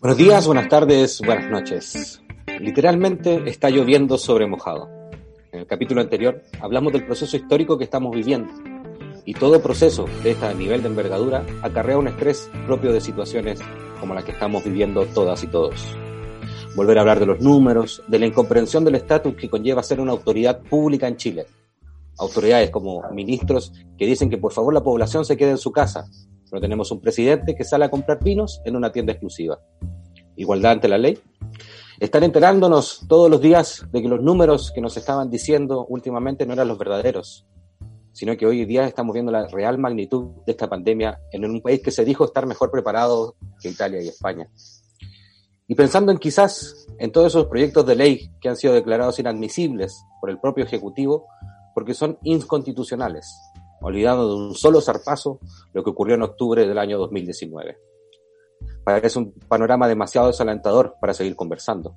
Buenos días, buenas tardes, buenas noches. Literalmente está lloviendo sobre mojado. En el capítulo anterior hablamos del proceso histórico que estamos viviendo y todo proceso de este nivel de envergadura acarrea un estrés propio de situaciones como la que estamos viviendo todas y todos. Volver a hablar de los números, de la incomprensión del estatus que conlleva ser una autoridad pública en Chile. Autoridades como ministros que dicen que por favor la población se quede en su casa, pero tenemos un presidente que sale a comprar vinos en una tienda exclusiva. Igualdad ante la ley. Estar enterándonos todos los días de que los números que nos estaban diciendo últimamente no eran los verdaderos, sino que hoy día estamos viendo la real magnitud de esta pandemia en un país que se dijo estar mejor preparado que Italia y España. Y pensando en quizás en todos esos proyectos de ley que han sido declarados inadmisibles por el propio Ejecutivo porque son inconstitucionales, olvidando de un solo zarpazo lo que ocurrió en octubre del año 2019. Parece un panorama demasiado desalentador para seguir conversando.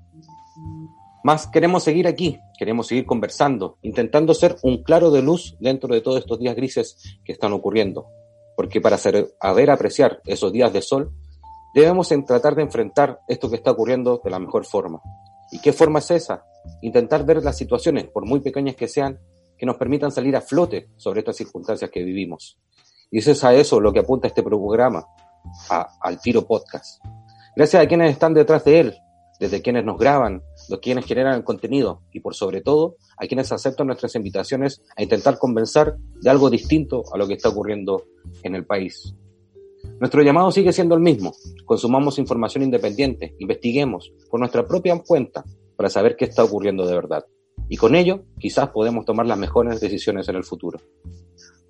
Más queremos seguir aquí, queremos seguir conversando, intentando ser un claro de luz dentro de todos estos días grises que están ocurriendo. Porque para saber apreciar esos días de sol, debemos tratar de enfrentar esto que está ocurriendo de la mejor forma. ¿Y qué forma es esa? Intentar ver las situaciones, por muy pequeñas que sean, que nos permitan salir a flote sobre estas circunstancias que vivimos. Y es a eso lo que apunta este programa, a, al Tiro Podcast. Gracias a quienes están detrás de él, desde quienes nos graban, los quienes generan el contenido y por sobre todo a quienes aceptan nuestras invitaciones a intentar convencer de algo distinto a lo que está ocurriendo en el país. Nuestro llamado sigue siendo el mismo. Consumamos información independiente, investiguemos por nuestra propia cuenta para saber qué está ocurriendo de verdad. Y con ello, quizás podemos tomar las mejores decisiones en el futuro.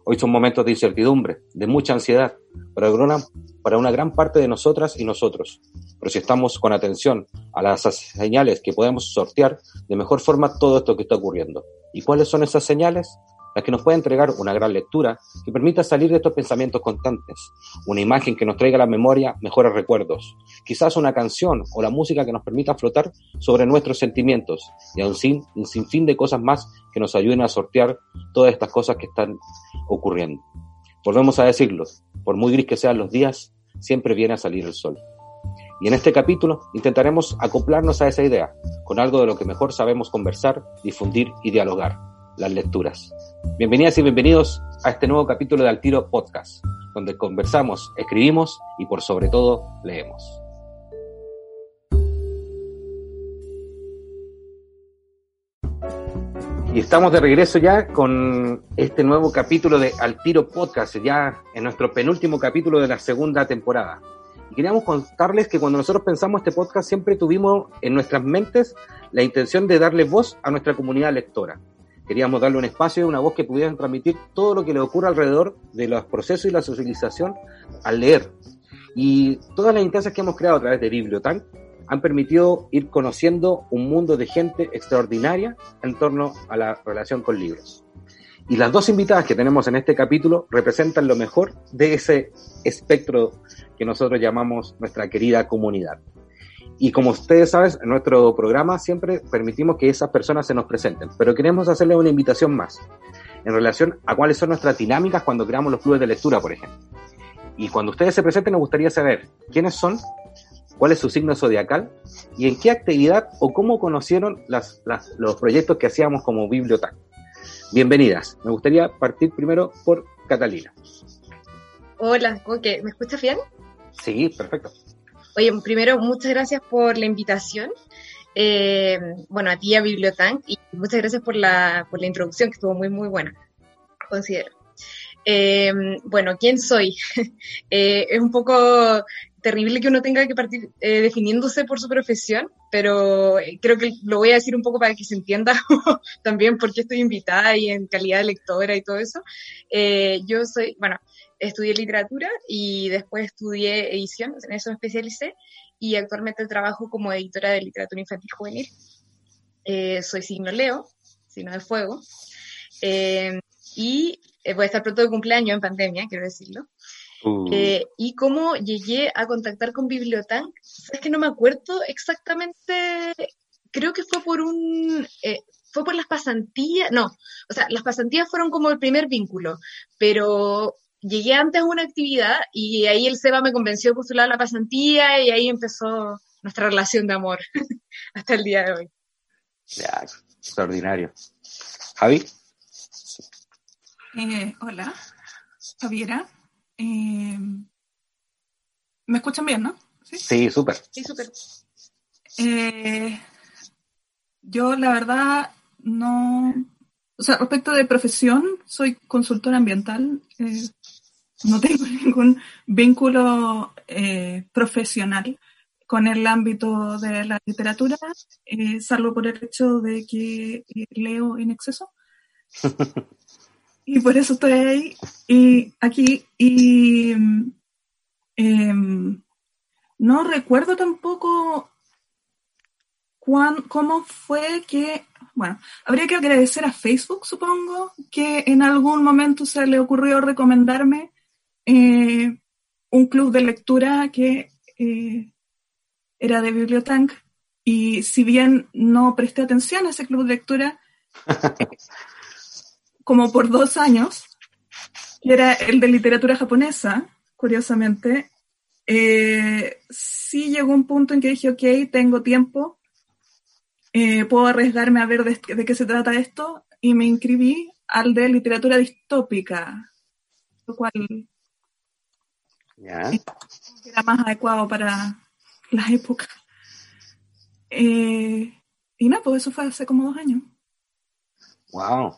Hoy son momentos de incertidumbre, de mucha ansiedad, para una, gran parte de nosotras y nosotros. Pero si estamos con atención a las señales que podemos sortear, de mejor forma todo esto que está ocurriendo. ¿Y cuáles son esas señales? Las que nos puede entregar una gran lectura que permita salir de estos pensamientos constantes, una imagen que nos traiga a la memoria mejores recuerdos, quizás una canción o la música que nos permita flotar sobre nuestros sentimientos y un, sin, un sinfín de cosas más que nos ayuden a sortear todas estas cosas que están ocurriendo. Volvemos a decirlo, por muy gris que sean los días, siempre viene a salir el sol. Y en este capítulo intentaremos acoplarnos a esa idea, con algo de lo que mejor sabemos conversar, difundir y dialogar, las lecturas. Bienvenidas y bienvenidos a este nuevo capítulo de Altiro Podcast, donde conversamos, escribimos y por sobre todo leemos. Y estamos de regreso ya con este nuevo capítulo de Altiro Podcast, ya en nuestro penúltimo capítulo de la segunda temporada. Y queríamos contarles que cuando nosotros pensamos este podcast siempre tuvimos en nuestras mentes la intención de darle voz a nuestra comunidad lectora Queríamos darle un espacio una voz que pudieran transmitir todo lo que le ocurre alrededor de los procesos y la socialización al leer. Y todas las instancias que hemos creado a través de Bibliotank han permitido ir conociendo un mundo de gente extraordinaria en torno a la relación con libros. Y las dos invitadas que tenemos en este capítulo representan lo mejor de ese espectro que nosotros llamamos nuestra querida comunidad. Y como ustedes saben, en nuestro programa siempre permitimos que esas personas se nos presenten, pero queremos hacerle una invitación más en relación a cuáles son nuestras dinámicas cuando creamos los clubes de lectura, por ejemplo. Y cuando ustedes se presenten, nos gustaría saber quiénes son, cuál es su signo zodiacal y en qué actividad o cómo conocieron las, los proyectos que hacíamos como biblioteca. Bienvenidas. Me gustaría partir primero por Catalina. Hola, ¿me escuchas bien? Sí, perfecto. Oye, primero, muchas gracias por la invitación. Eh, bueno, a ti, a Bibliotank, y muchas gracias por la, por la introducción, que estuvo muy, muy buena, considero. Eh, bueno, ¿quién soy? Eh, es un poco terrible que uno tenga que partir definiéndose por su profesión, pero creo que lo voy a decir un poco para que se entienda también por qué estoy invitada y en calidad de lectora y todo eso. yo soy, bueno, estudié literatura y después estudié edición, en eso me especialicé y actualmente trabajo como editora de literatura infantil juvenil. Eh, soy signo Leo, signo de fuego, eh, y eh, voy a estar pronto de cumpleaños en pandemia, quiero decirlo. Uh. y cómo llegué a contactar con Bibliotank, es que no me acuerdo exactamente, creo que fue por un, fue por las pasantías, no, o sea, las pasantías fueron como el primer vínculo, pero llegué antes a una actividad y ahí el SEBA me convenció de postular a la pasantía y ahí empezó nuestra relación de amor hasta el día de hoy. Ya, extraordinario. Javi. Eh, hola, Javiera. Eh, ¿Me escuchan bien, no? Sí, súper. Sí, súper. Eh, yo, la verdad, no. O sea, respecto de profesión, soy consultora ambiental. No tengo ningún vínculo profesional con el ámbito de la literatura, salvo por el hecho de que leo en exceso. y por eso estoy ahí y aquí y em, no recuerdo tampoco cuán, cómo fue que, bueno, habría que agradecer a Facebook, supongo, que en algún momento se le ocurrió recomendarme eh, un club de lectura que eh, era de Bibliotank y si bien no presté atención a ese club de lectura, como por dos años, y era el de literatura japonesa, curiosamente, eh, sí llegó un punto en que dije, ok, tengo tiempo, puedo arriesgarme a ver de, qué se trata esto, y me inscribí al de literatura distópica, lo cual era más adecuado para la época. Eh, y nada, pues eso fue hace como dos años. Wow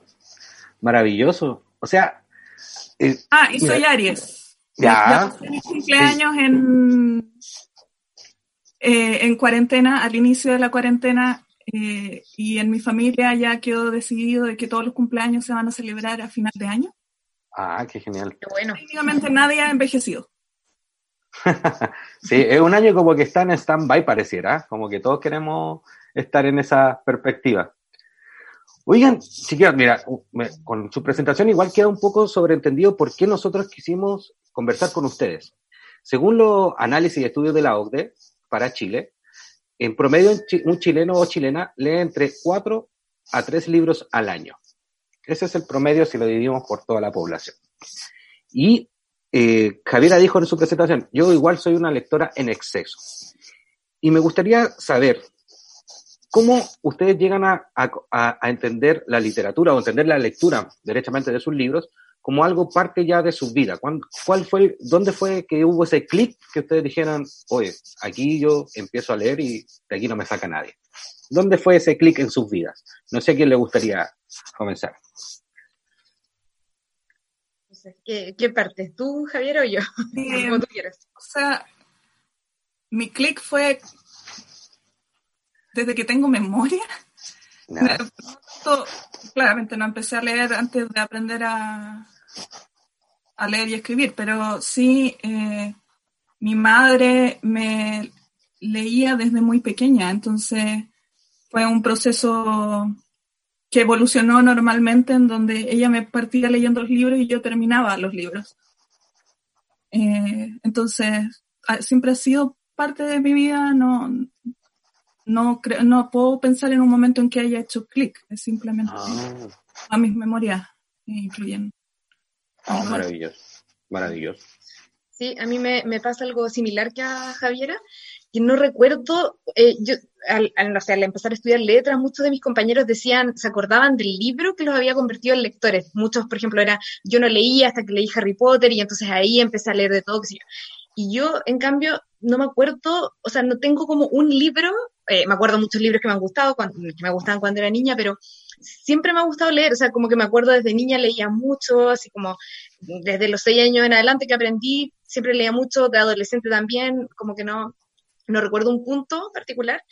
maravilloso. O sea. Eh, ah, y soy Aries. Ya. mi cumpleaños en, eh, en cuarentena, al inicio de la cuarentena, eh, y en mi familia ya quedó decidido de que todos los cumpleaños se van a celebrar a final de año. Ah, qué genial. Qué bueno. Prácticamente nadie ha envejecido. sí, es un año como que está en stand-by, pareciera, como que todos queremos estar en esa perspectiva. Oigan, chiquillos, mira, con su presentación igual queda un poco sobreentendido por qué nosotros quisimos conversar con ustedes. Según los análisis y estudios de la OCDE para Chile, en promedio un chileno o chilena lee entre cuatro a tres libros al año. Ese es el promedio si lo dividimos por toda la población. Y eh, Javiera dijo en su presentación, yo igual soy una lectora en exceso. Y me gustaría saber, ¿Cómo ustedes llegan a, entender la literatura o entender la lectura derechamente de sus libros como algo parte ya de su vida? ¿Cuál fue, ¿Dónde fue que hubo ese clic que ustedes dijeran, oye, aquí yo empiezo a leer y de aquí no me saca nadie? ¿Dónde fue ese clic en sus vidas? No sé a quién le gustaría comenzar. ¿Qué, qué parte? ¿Tú, Javier, o yo? Como tú quieras. O sea, mi clic fue desde que tengo memoria. claramente no empecé a leer antes de aprender a, a leer y escribir, pero sí eh, mi madre me leía desde muy pequeña, entonces fue un proceso que evolucionó normalmente en donde ella me partía leyendo los libros y yo terminaba los libros. Eh, entonces, siempre ha sido parte de mi vida, no, no, no puedo pensar en un momento en que haya hecho clic, es simplemente ah. a mis memorias incluyen. Ah, maravilloso, maravilloso. Sí, a mí me, pasa algo similar que a Javiera, que no recuerdo, eh, yo al, al, empezar a estudiar letras, muchos de mis compañeros decían, se acordaban del libro que los había convertido en lectores. Muchos, por ejemplo, era, yo no leía hasta que leí Harry Potter y entonces ahí empecé a leer de todo. Y yo, en cambio, no me acuerdo, o sea, no tengo como un libro eh, me acuerdo muchos libros que me han gustado, que me gustaban cuando era niña, pero siempre me ha gustado leer, o sea, como que me acuerdo desde niña leía mucho, así como desde los seis años en adelante que aprendí, siempre leía mucho, de adolescente también, como que no, no recuerdo un punto particular,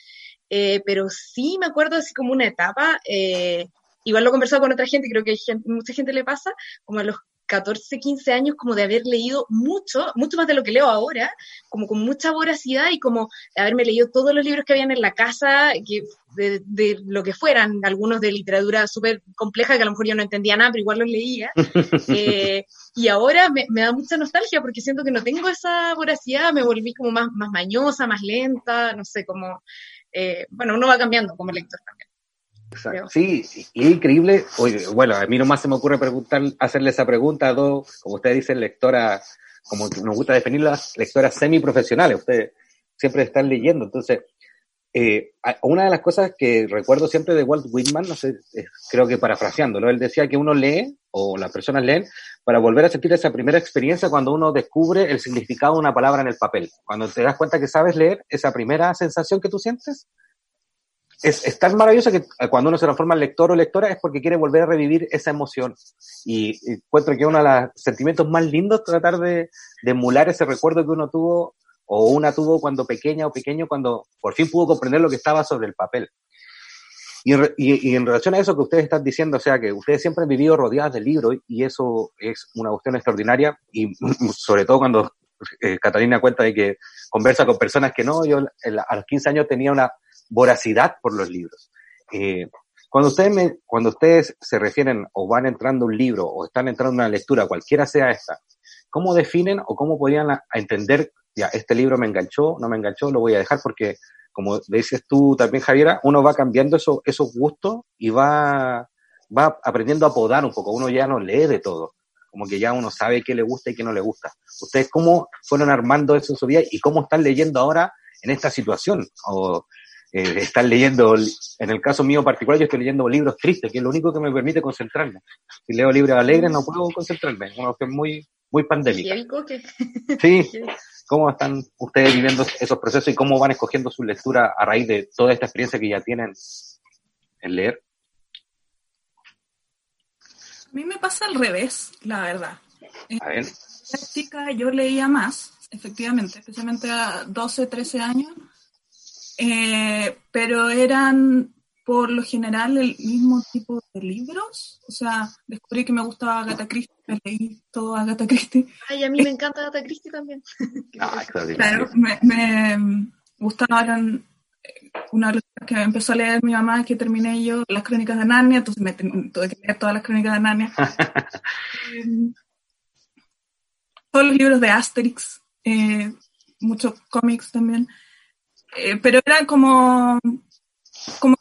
eh, pero sí me acuerdo así como una etapa, eh, igual lo he conversado con otra gente, creo que hay mucha gente le pasa, como a los 14, 15 años como de haber leído mucho, mucho más de lo que leo ahora, como con mucha voracidad y como de haberme leído todos los libros que habían en la casa, que, de, lo que fueran, algunos de literatura súper compleja que a lo mejor yo no entendía nada, pero igual los leía. Eh, y ahora me, da mucha nostalgia porque siento que no tengo esa voracidad, me volví como más, más mañosa, más lenta, no sé, como, eh, bueno, uno va cambiando como lector también. Sí, y es increíble. bueno, a mí nomás se me ocurre preguntar, hacerle esa pregunta a dos, como ustedes dicen, lectoras, como nos gusta definirlas, lectoras semiprofesionales. Ustedes siempre están leyendo. Entonces, eh, una de las cosas que recuerdo siempre de Walt Whitman, no sé, creo que parafraseándolo, él decía que uno lee, o las personas leen, para volver a sentir esa primera experiencia cuando uno descubre el significado de una palabra en el papel. Cuando te das cuenta que sabes leer, esa primera sensación que tú sientes, es, tan maravillosa que cuando uno se transforma en lector o lectora es porque quiere volver a revivir esa emoción. Y, encuentro que uno de los sentimientos más lindos tratar de, de emular ese recuerdo que uno tuvo o una tuvo cuando pequeña o pequeño, cuando por fin pudo comprender lo que estaba sobre el papel. Y, y, en relación a eso que ustedes están diciendo, o sea, que ustedes siempre han vivido rodeados de libros y eso es una cuestión extraordinaria y sobre todo cuando eh, Catalina cuenta de que conversa con personas que no, yo a los 15 años tenía una voracidad por los libros. Eh, cuando ustedes, me, cuando ustedes se refieren o van entrando un libro o están entrando una lectura, cualquiera sea esta, ¿cómo definen o cómo podrían entender, ya, este libro me enganchó, no me enganchó, lo voy a dejar porque, como dices tú también, Javiera, uno va cambiando eso, esos gustos y va, va aprendiendo a podar un poco. Uno ya no lee de todo. Como que ya uno sabe qué le gusta y qué no le gusta. ¿Ustedes cómo fueron armando eso en su vida y cómo están leyendo ahora en esta situación? O eh, están leyendo, en el caso mío particular, yo estoy leyendo libros tristes, que es lo único que me permite concentrarme. Si leo libros alegres no puedo concentrarme, uno que es muy, muy pandémica. Sí, ¿cómo están ustedes viviendo esos procesos y cómo van escogiendo su lectura a raíz de toda esta experiencia que ya tienen en leer? A mí me pasa al revés, la verdad. A ver. En yo leía más, efectivamente, especialmente a 12, 13 años eh, pero eran por lo general el mismo tipo de libros. O sea, descubrí que me gustaba Agatha Christie, me leí todo Agatha Christie. Ay, a mí me encanta Agatha Christie también. ah, claro, me, me gustaban eh, una de las que empezó a leer mi mamá que terminé yo las crónicas de Narnia, entonces me tuve que leer todas las crónicas de Narnia. eh, todos los libros de Asterix, eh, muchos cómics también. Eh, pero era como, como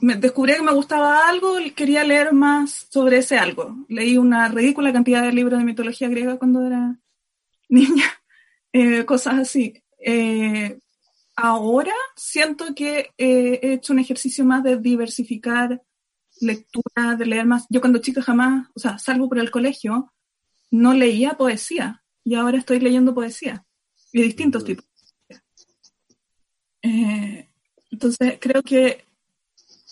me descubrí que me gustaba algo y quería leer más sobre ese algo. Leí una ridícula cantidad de libros de mitología griega cuando era niña, eh, cosas así. Eh, ahora siento que he hecho un ejercicio más de diversificar lectura, de leer más. Yo cuando chica jamás, o sea, salvo por el colegio, no leía poesía y ahora estoy leyendo poesía de distintos tipos. Eh, entonces, creo que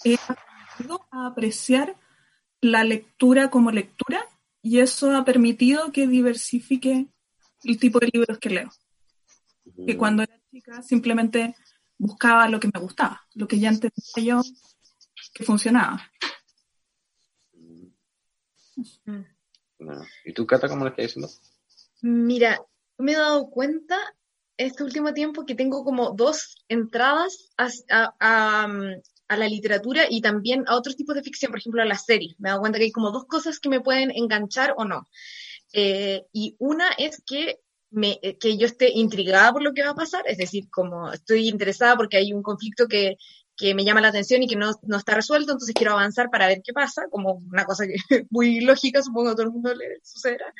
he aprendido a apreciar la lectura como lectura y eso ha permitido que diversifique el tipo de libros que leo. Que cuando era chica simplemente buscaba lo que me gustaba, lo que ya entendía yo que funcionaba. ¿Y tú, Cata, cómo lo estás diciendo? Mira, me he dado cuenta este último tiempo que tengo como dos entradas a, la literatura y también a otros tipos de ficción, por ejemplo a las series. Me he dado cuenta que hay como dos cosas que me pueden enganchar o no. Eh, y una es que, me, eh, que yo esté intrigada por lo que va a pasar, es decir, como estoy interesada porque hay un conflicto que, que me llama la atención y que no, no, está resuelto, entonces quiero avanzar para ver qué pasa, como una cosa que muy lógica, supongo que a todo el mundo le sucederá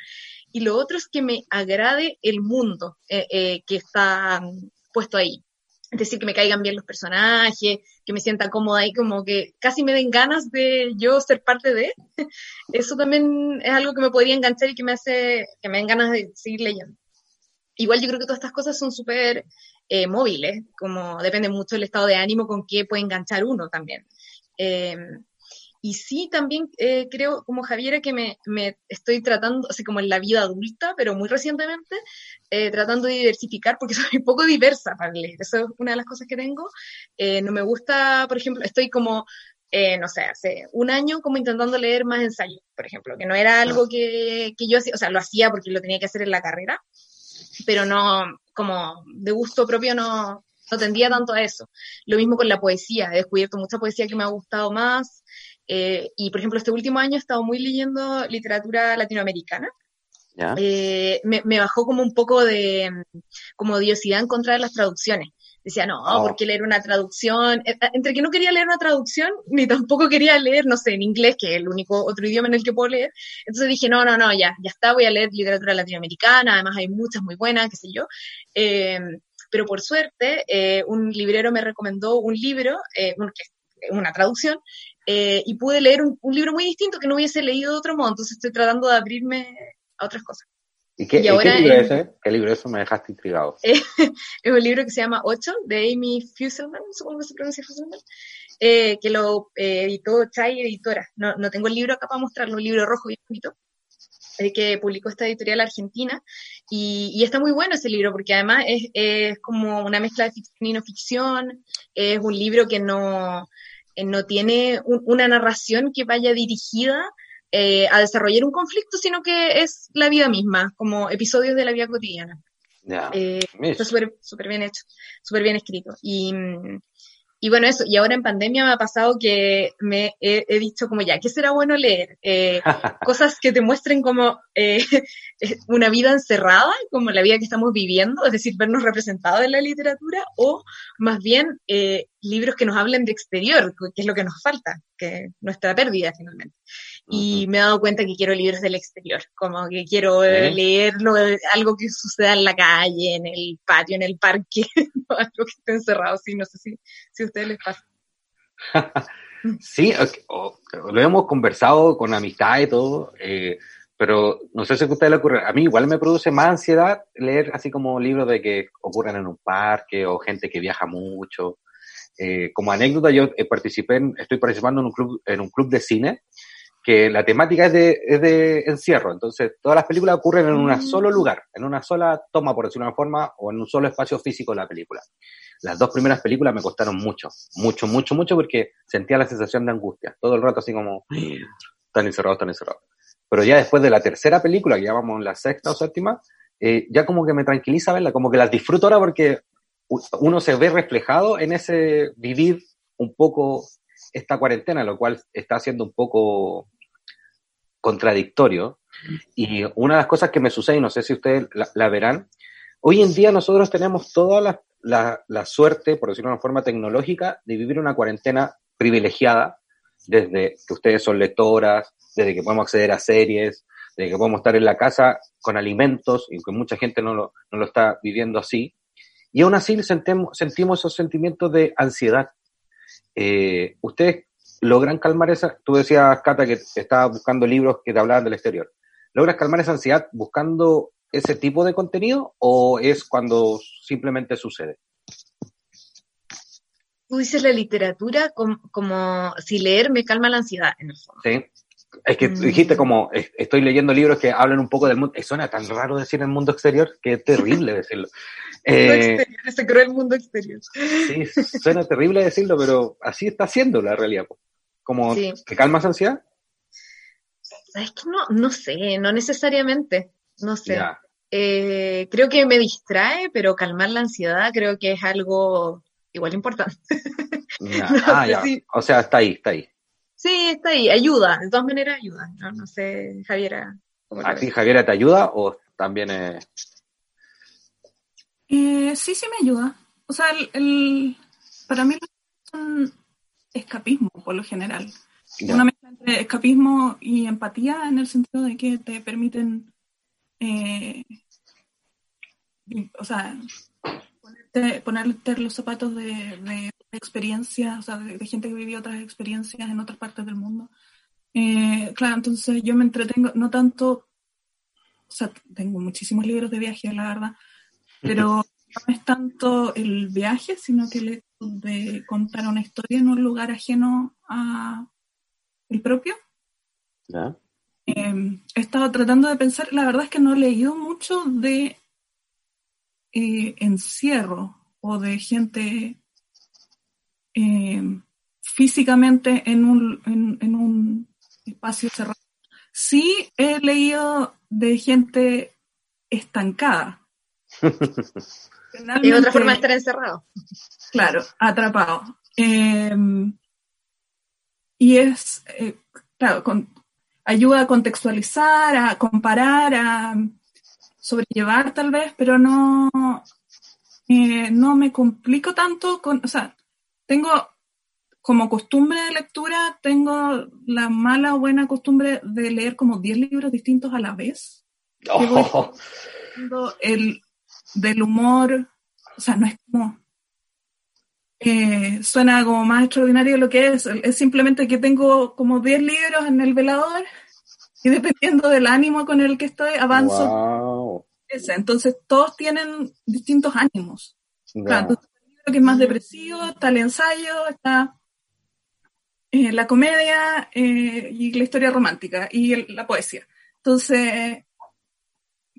y lo otro es que me agrade el mundo eh, eh, que está mm, puesto ahí. Es decir, que me caigan bien los personajes, que me sienta cómoda ahí, como que casi me den ganas de yo ser parte de. Eso también es algo que me podría enganchar y que me hace que me den ganas de seguir leyendo. Igual yo creo que todas estas cosas son súper eh, móviles, como depende mucho del estado de ánimo con que puede enganchar uno también. Y sí, también eh, creo, como Javiera, que me, me, estoy tratando, así como en la vida adulta, pero muy recientemente, eh, tratando de diversificar, porque soy un poco diversa para leer. Eso es una de las cosas que tengo. Eh, no me gusta, por ejemplo, estoy como, no sé, hace un año como intentando leer más ensayos, por ejemplo, que no era algo que, que yo hacía, o sea, lo hacía porque lo tenía que hacer en la carrera, pero no, como de gusto propio no, no tendía tanto a eso. Lo mismo con la poesía, he descubierto mucha poesía que me ha gustado más, eh, y, por ejemplo, este último año he estado muy leyendo literatura latinoamericana. Eh, me, bajó como un poco de como odiosidad en contra de las traducciones. decía, no, oh. ¿por qué leer una traducción? Eh, eh, entre que no quería leer una traducción, ni tampoco quería leer, no sé, en inglés, que es el único otro idioma en el que puedo leer. Entonces dije, no, no, no, ya, ya está, voy a leer literatura latinoamericana, además hay muchas muy buenas, qué sé yo. Eh, pero por suerte, un librero me recomendó un libro, una traducción, y pude leer un, un libro muy distinto que no hubiese leído de otro modo, entonces estoy tratando de abrirme a otras cosas. ¿Y qué, libro es ese? ¿Qué libro es eso? Me dejaste intrigado. es un libro que se llama Ocho, de Amy Fusselman, supongo que se pronuncia Fusselman, eh, que lo eh, editó Chai Editora. No, no tengo el libro acá para mostrarlo, un libro rojo bien bonito, eh, que publicó esta editorial argentina. Y, y, está muy bueno ese libro, porque además es, es como una mezcla de ficción y no ficción. Es un libro que no, no tiene una narración que vaya dirigida eh, a desarrollar un conflicto, sino que es la vida misma, como episodios de la vida cotidiana. Eh, está súper bien hecho, súper bien escrito. Y, y bueno, eso, y ahora en pandemia me ha pasado que me he, dicho como ya, ¿qué será bueno leer? Eh, cosas que te muestren como eh, una vida encerrada, como la vida que estamos viviendo, es decir, vernos representados en la literatura, o más bien eh, libros que nos hablen de exterior, que es lo que nos falta, que nuestra pérdida finalmente. Y me he dado cuenta que quiero libros del exterior, como que quiero leerlo, algo que suceda en la calle, en el patio, en el parque, algo que esté encerrado, sí, no sé si, si a ustedes les pasa. sí, lo hemos conversado con amistad y todo, eh, pero no sé si a ustedes le ocurre. A mí igual me produce más ansiedad leer así como libros de que ocurren en un parque o gente que viaja mucho. Eh, como anécdota, yo eh, participé en, estoy participando en un club, en un club de cine que la temática es de, es de encierro, entonces todas las películas ocurren en un mm. solo lugar, en una sola toma, por decirlo de una forma, o en un solo espacio físico de la película. Las dos primeras películas me costaron mucho, mucho, mucho, mucho, porque sentía la sensación de angustia, todo el rato así como, están encerrados, están encerrados. Pero ya después de la tercera película, que ya vamos en la sexta o séptima, eh, ya como que me tranquiliza verla, como que las disfruto ahora porque uno se ve reflejado en ese vivir un poco esta cuarentena, lo cual está siendo un poco contradictorio. Y una de las cosas que me sucede, y no sé si ustedes la, verán, hoy en día nosotros tenemos toda la, la, suerte, por decirlo de una forma tecnológica, de vivir una cuarentena privilegiada, desde que ustedes son lectoras, desde que podemos acceder a series, desde que podemos estar en la casa con alimentos, y que mucha gente no lo, no lo está viviendo así. Y aún así sentimos, sentimos esos sentimientos de ansiedad. Eh, ustedes logran calmar esa, tú decías, Cata, que estabas buscando libros que te hablaban del exterior. ¿Logras calmar esa ansiedad buscando ese tipo de contenido o es cuando simplemente sucede? Tú dices la literatura como, si leer me calma la ansiedad, en el fondo. Sí. Es que mm. dijiste como, estoy leyendo libros que hablan un poco del mundo. Suena tan raro decir el mundo exterior que es terrible decirlo. Eh, ese cruel mundo exterior. Sí, suena terrible decirlo, pero así está siendo la realidad. Como que calma esa ansiedad. Es que no, no sé, no necesariamente. No sé. Eh, creo que me distrae, pero calmar la ansiedad creo que es algo igual importante. ah, ya. O sea, está ahí, está ahí. Sí, está ahí, ayuda, de todas maneras ayuda. No, no sé, Javiera. ¿A ti, Javiera, te ayuda o también es... Eh, sí, sí me ayuda. O sea, el, para mí es un escapismo por lo general. Una mezcla entre escapismo y empatía en el sentido de que te permiten, eh, o sea, ponerte, los zapatos de, de experiencias, o sea, de, gente que vivió otras experiencias en otras partes del mundo. Eh, claro, entonces yo me entretengo, no tanto, o sea, tengo muchísimos libros de viaje, la verdad, pero no es tanto el viaje, sino que el de contar una historia en un lugar ajeno a el propio. Em, he estado tratando de pensar, la verdad es que no he leído mucho de eh, encierro o de gente em, físicamente en un, en un espacio cerrado. Sí he leído de gente estancada. Y otra forma de estar encerrado. Claro, atrapado. Em, y es, eh, claro, ayuda a contextualizar, a comparar, a sobrellevar tal vez, pero no, eh, no me complico tanto con, o sea, tengo como costumbre de lectura, tengo la mala o buena costumbre de leer como 10 libros distintos a la vez. Oh. El, del humor, o sea, no es como, eh, suena como más extraordinario de lo que es, es simplemente que tengo como 10 libros en el velador y dependiendo del ánimo con el que estoy, avanzo. Entonces, todos tienen distintos ánimos. Claro, que es más depresivo, está el ensayo, está eh, la comedia eh, y la historia romántica y la poesía. Entonces,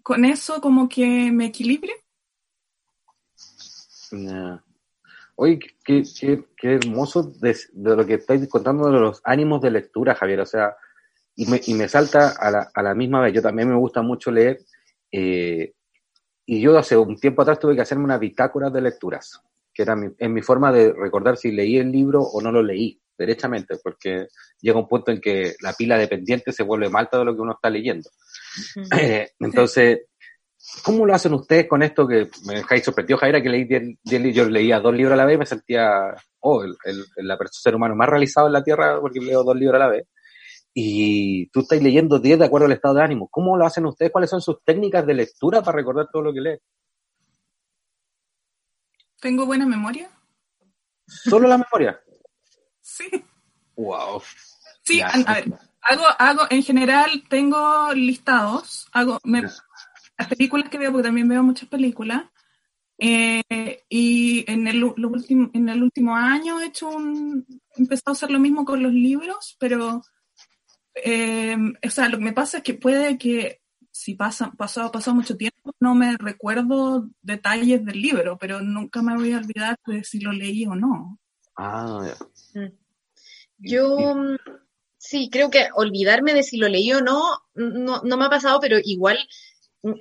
con eso como que me equilibre. Oye, qué, qué, hermoso de, lo que estáis contando de los ánimos de lectura, Javier. O sea, y me, y me salta a la, a la misma vez. Yo también me gusta mucho leer. Eh, y yo hace un tiempo atrás tuve que hacerme una bitácora de lecturas, que era mi, en mi forma de recordar si leí el libro o no lo leí derechamente, porque llega un punto en que la pila de pendientes se vuelve más alta de lo que uno está leyendo. Eh, entonces, ¿cómo lo hacen ustedes con esto que me dejáis sorprendido, Jaira, que leí diez, yo leía dos libros a la vez y me sentía, oh, el, el, el, ser humano más realizado en la Tierra porque leo dos libros a la vez. Y tú estás leyendo 10 de acuerdo al estado de ánimo. ¿Cómo lo hacen ustedes? ¿Cuáles son sus técnicas de lectura para recordar todo lo que leen? ¿Tengo buena memoria? ¿Solo la memoria? Sí. Wow. Sí, a, ver, hago, hago, en general tengo listados, hago, las películas que veo, porque también veo muchas películas, eh, y en el, último, en el último año he hecho un, he empezado a hacer lo mismo con los libros, pero, eh, o sea, lo que me pasa es que puede que si pasa, pasado, pasado mucho tiempo, no me recuerdo detalles del libro, pero nunca me voy a olvidar de si lo leí o no. Ah, mm. Yo mm, sí, creo que olvidarme de si lo leí o no, no, no me ha pasado, pero igual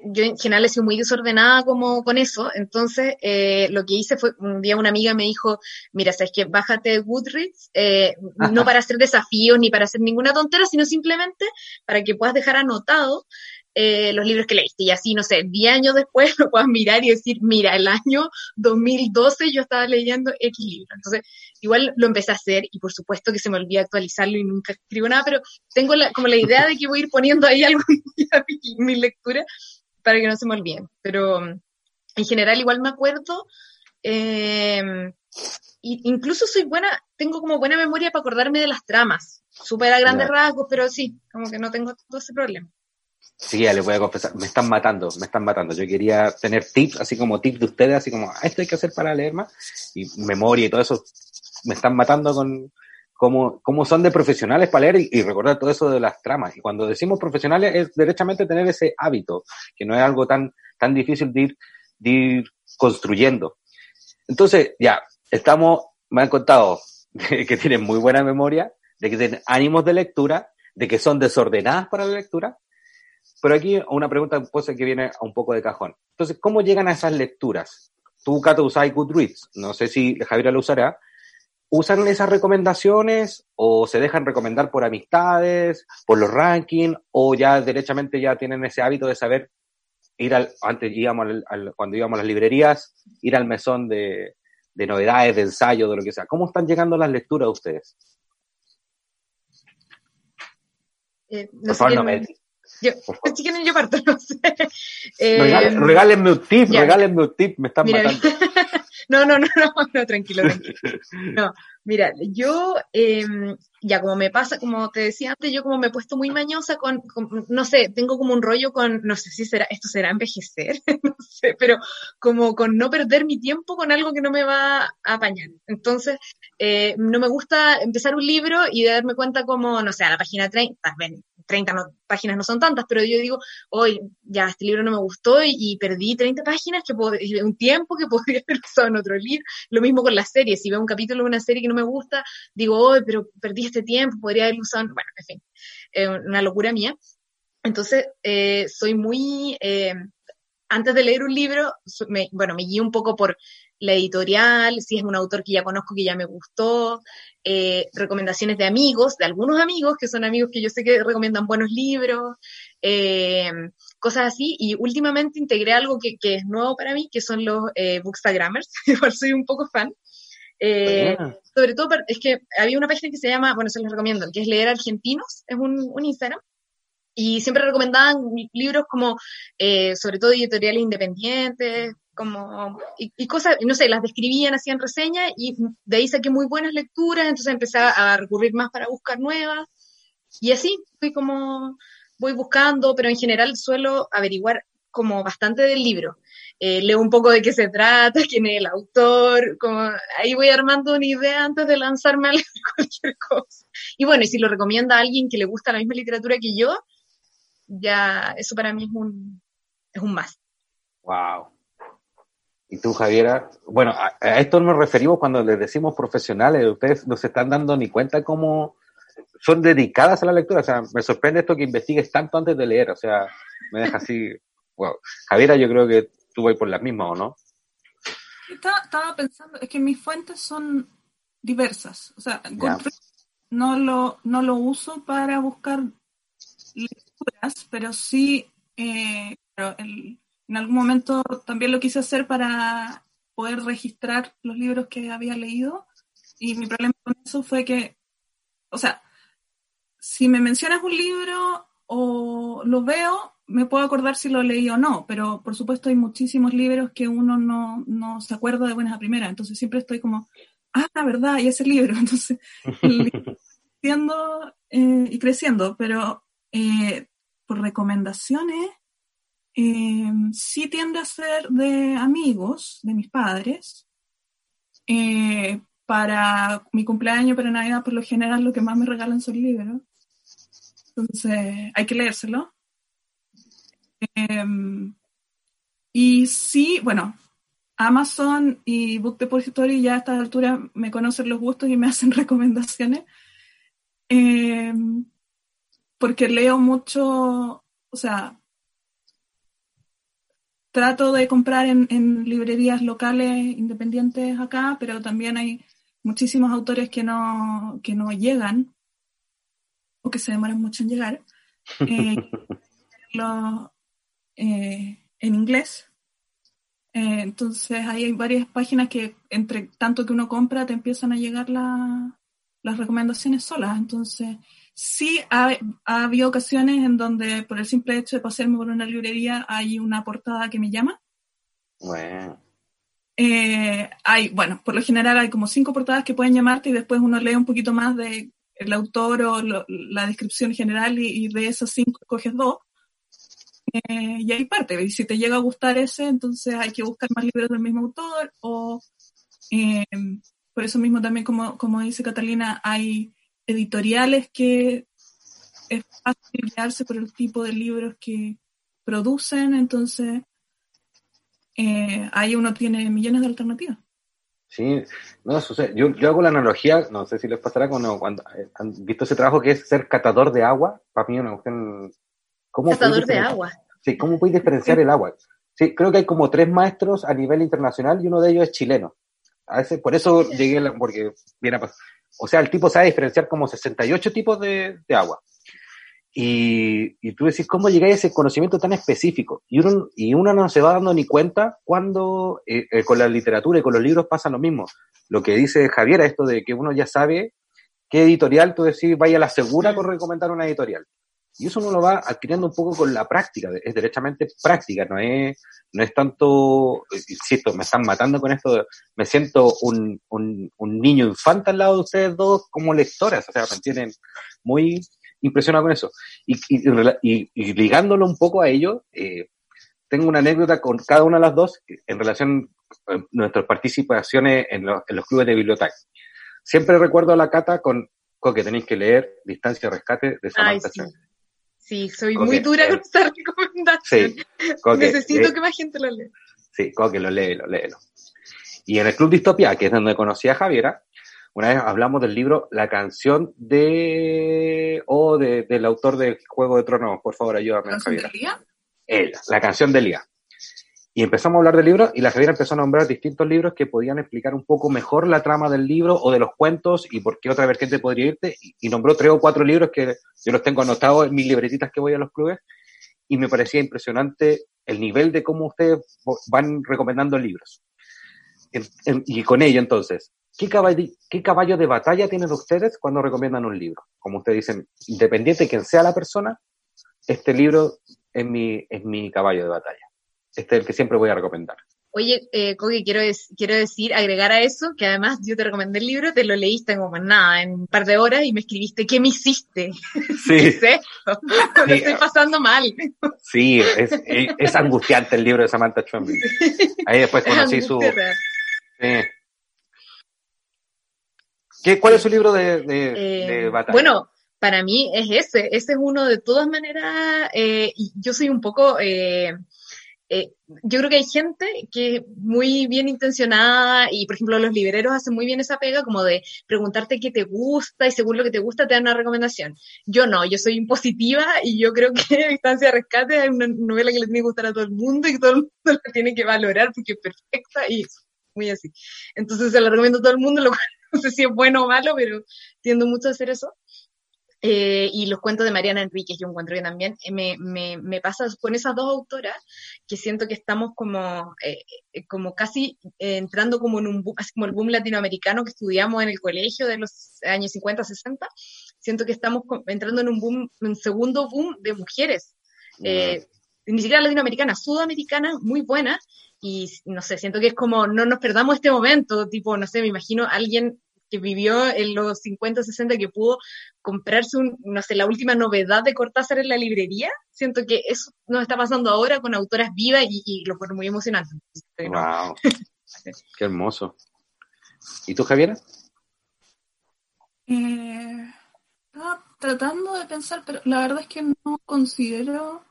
yo en general he sido muy desordenada como con eso, entonces eh, lo que hice fue, un día una amiga me dijo, mira, sabes que bájate Goodreads, eh, no para hacer desafíos ni para hacer ninguna tontera, sino simplemente para que puedas dejar anotado eh, los libros que leíste. Y así, no sé, 10 años después lo puedas mirar y decir, mira, el año 2012 yo estaba leyendo X libro. Entonces, igual lo empecé a hacer y por supuesto que se me olvida actualizarlo y nunca escribo nada, pero tengo como la idea de que voy a ir poniendo ahí algo en mi lectura para que no se me olviden. Pero en general igual me acuerdo. Eh, incluso soy buena, tengo como buena memoria para acordarme de las tramas, súper a grandes rasgos, pero sí, como que no tengo todo ese problema. Sí, ya les voy a confesar, me están matando, me están matando. Yo quería tener tips, así como tips de ustedes, así como, ah, esto hay que hacer para leer más, y memoria y todo eso, me están matando con cómo, cómo son de profesionales para leer y, recordar todo eso de las tramas. Y cuando decimos profesionales es derechamente tener ese hábito, que no es algo tan, tan difícil de ir, de ir construyendo. Entonces, ya, estamos, me han contado que tienen muy buena memoria, de que tienen ánimos de lectura, de que son desordenadas para la lectura, pero aquí una pregunta pues, que viene a un poco de cajón. Entonces, ¿cómo llegan a esas lecturas? Tú, Cato, usas Goodreads. No sé si Javier lo usará. ¿Usan esas recomendaciones o se dejan recomendar por amistades, por los rankings, o ya derechamente ya tienen ese hábito de saber ir al, antes íbamos al, cuando íbamos a las librerías, ir al mesón de, de novedades, de ensayo, de lo que sea. ¿Cómo están llegando las lecturas de ustedes? Eh, no sé yo, si quieren, yo parto, no sé. Eh, regálenme un tip, regálenme un tip, me están matando. no, no, no, no, no, tranquilo, tranquilo. No, mira, yo, eh, ya como me pasa, como te decía antes, yo como me he puesto muy mañosa con, no sé, tengo como un rollo con, no sé si será, esto será envejecer, no sé, pero como con no perder mi tiempo con algo que no me va a apañar. Entonces, eh, no me gusta empezar un libro y darme cuenta como, no sé, a la página 30, ven, 30 páginas no son tantas, pero yo digo, hoy ya este libro no me gustó y, perdí 30 páginas, que un tiempo que podría haber usado en otro libro. Lo mismo con las series, si veo un capítulo de una serie que no me gusta, digo, hoy, pero perdí este tiempo, podría haberlo usado, bueno, en fin, una locura mía. Entonces, eh, soy muy, eh, antes de leer un libro, me, bueno, me guío un poco por la editorial, si es un autor que ya conozco, que ya me gustó, eh, recomendaciones de amigos, de algunos amigos, que son amigos que yo sé que recomiendan buenos libros, eh, cosas así. Y últimamente integré algo que, que, es nuevo para mí, que son los eh, Bookstagrammers, igual soy un poco fan. Eh, sobre todo, es que había una página que se llama, bueno, se les recomiendo, que es Leer Argentinos, es un, un Instagram, y siempre recomendaban libros como, eh, sobre todo editoriales independientes, como, y, cosas, no sé, las describían, hacían reseñas, y de ahí saqué muy buenas lecturas, entonces empecé a recurrir más para buscar nuevas, y así fui como, voy buscando, pero en general suelo averiguar como bastante del libro. Eh, leo un poco de qué se trata, quién es el autor, como, ahí voy armando una idea antes de lanzarme a leer cualquier cosa. Y bueno, y si lo recomienda a alguien que le gusta la misma literatura que yo, ya eso para mí es un, es un más. Wow. ¿Y tú, Javiera? Bueno, a, esto nos referimos cuando les decimos profesionales, ustedes no se están dando ni cuenta cómo son dedicadas a la lectura. O sea, me sorprende esto que investigues tanto antes de leer. O sea, me deja así. Wow. Javiera, yo creo que tú vas por las mismas, ¿o no? Estaba, pensando, es que mis fuentes son diversas. O sea, no lo, no lo uso para buscar lecturas, pero sí, eh, en algún momento también lo quise hacer para poder registrar los libros que había leído. Y mi problema con eso fue que, o sea, si me mencionas un libro o lo veo, me puedo acordar si lo leí o no, pero por supuesto hay muchísimos libros que uno no, no se acuerda de buenas a primeras, entonces siempre estoy como, ah, la verdad, y ese libro, entonces, creciendo eh, y creciendo, pero eh, por recomendaciones, eh, sí tiende a ser de amigos, de mis padres, para mi cumpleaños, para Navidad, por lo general, lo que más me regalan son libros. Entonces, hay que leérselo. Em, y sí, bueno, Amazon y Book Depository ya a esta altura me conocen los gustos y me hacen recomendaciones. Em, porque leo mucho, o sea, trato de comprar en, librerías locales independientes acá, pero también hay muchísimos autores que no, que no llegan o que se demoran mucho en llegar. Eh, eh, en inglés. Eh, entonces ahí hay varias páginas que entre tanto que uno compra te empiezan a llegar las recomendaciones solas. Entonces sí ha, habido ocasiones en donde por el simple hecho de pasarme por una librería hay una portada que me llama. Bueno. Eh, hay, bueno, por lo general hay como cinco portadas que pueden llamarte y después uno lee un poquito más de el autor o la descripción general y, de esas cinco coges dos. Eh, y ahí parte. Y si te llega a gustar ese, entonces hay que buscar más libros del mismo autor o eh, por eso mismo también, como, como dice Catalina, hay editoriales que es fácil guiarse por el tipo de libros que producen, entonces eh, ahí uno tiene millones de alternativas. Sí, no, yo, yo hago la analogía, no sé si les pasará cuando, cuando han visto ese trabajo que es ser catador de agua, para mí una cuestión... Catador de agua. Sí, ¿cómo puedes diferenciar el agua? Sí, creo que hay como tres maestros a nivel internacional y uno de ellos es chileno. A veces, por eso llegué, porque viene a pasar. O sea, el tipo sabe diferenciar como 68 tipos de, de agua. Y, y, tú decís, ¿cómo llegáis a ese conocimiento tan específico? Y uno, y uno no se va dando ni cuenta cuando eh, eh, con la literatura y con los libros pasa lo mismo. Lo que dice Javier, esto de que uno ya sabe qué editorial, tú decís, vaya a la segura con recomendar una editorial. Y eso uno lo va adquiriendo un poco con la práctica, es derechamente práctica, no es, no es tanto, insisto, me están matando con esto, me siento un, un, un niño infante al lado de ustedes dos como lectoras, o sea, me tienen muy impresionado con eso. Y, y, y, ligándolo un poco a ello, eh, tengo una anécdota con cada una de las dos en relación a nuestras participaciones en, en los clubes de biblioteca. Siempre recuerdo a la cata con, con que tenéis que leer Distancia Rescate de Samantha Ay, Sí, soy muy dura con esta recomendación. Sí, Necesito que más gente lo lea. Sí, Coque, lo léelo, léelo. Y en el Club Distopia, que es donde conocí a Javiera, una vez hablamos del libro La canción de... o de, del autor de Juego de Tronos. Por favor, ayúdame, ¿La Javiera. De Lía? Él, la canción de Lía. Y empezamos a hablar de libros y la Javiera empezó a nombrar distintos libros que podían explicar un poco mejor la trama del libro o de los cuentos y por qué otra vertiente podría irte. Y, nombró tres o cuatro libros que yo los tengo anotados en mis libretitas que voy a los clubes y me parecía impresionante el nivel de cómo ustedes van recomendando libros. y con ello, entonces, ¿qué caballo, ¿qué caballo de batalla tienen ustedes cuando recomiendan un libro? Como ustedes dicen, independiente de quién sea la persona, este libro es mi, es mi caballo de batalla este es el que siempre voy a recomendar. Oye, eh, quiero, quiero decir, agregar a eso, que además yo te recomendé el libro, te lo leíste como nada, en un par de horas y me escribiste, ¿qué me hiciste? Sí. ¿Qué es esto? Lo estoy pasando mal. Sí, es, es, angustiante el libro de Samantha Schweblin. Ahí después conocí su... ¿Qué, ¿Cuál es su libro de, de, eh, batalla? Bueno, para mí es ese. Ese es uno de todas maneras, eh, y yo soy un poco... Eh, eh, yo creo que hay gente que es muy bien intencionada y, por ejemplo, los libreros hacen muy bien esa pega como de preguntarte qué te gusta y según lo que te gusta te dan una recomendación. Yo no, yo soy impositiva y yo creo que Distancia de Rescate es una novela que le tiene que gustar a todo el mundo y que todo el mundo la tiene que valorar porque es perfecta y muy así. Entonces se la recomiendo a todo el mundo, lo cual no sé si es bueno o malo, pero tiendo mucho a hacer eso. Eh, y los cuentos de Mariana Enríquez, yo encuentro que también eh, me, me, me, pasa con esas dos autoras que siento que estamos como, eh, como casi entrando como en un boom, así como el boom latinoamericano que estudiamos en el colegio de los años 50, 60, siento que estamos entrando en un boom, un segundo boom de mujeres, ni siquiera latinoamericanas, sudamericanas, muy buenas, y no sé, siento que es como, no nos perdamos este momento, tipo, no sé, me imagino alguien que vivió en los 50, 60, que pudo comprarse, un, no sé, la última novedad de Cortázar en la librería. Siento que eso nos está pasando ahora con autoras vivas y, lo fue muy emocionante. ¡Wow! ¡Qué hermoso! ¿Y tú, Javiera? Eh, estaba tratando de pensar, pero la verdad es que no considero.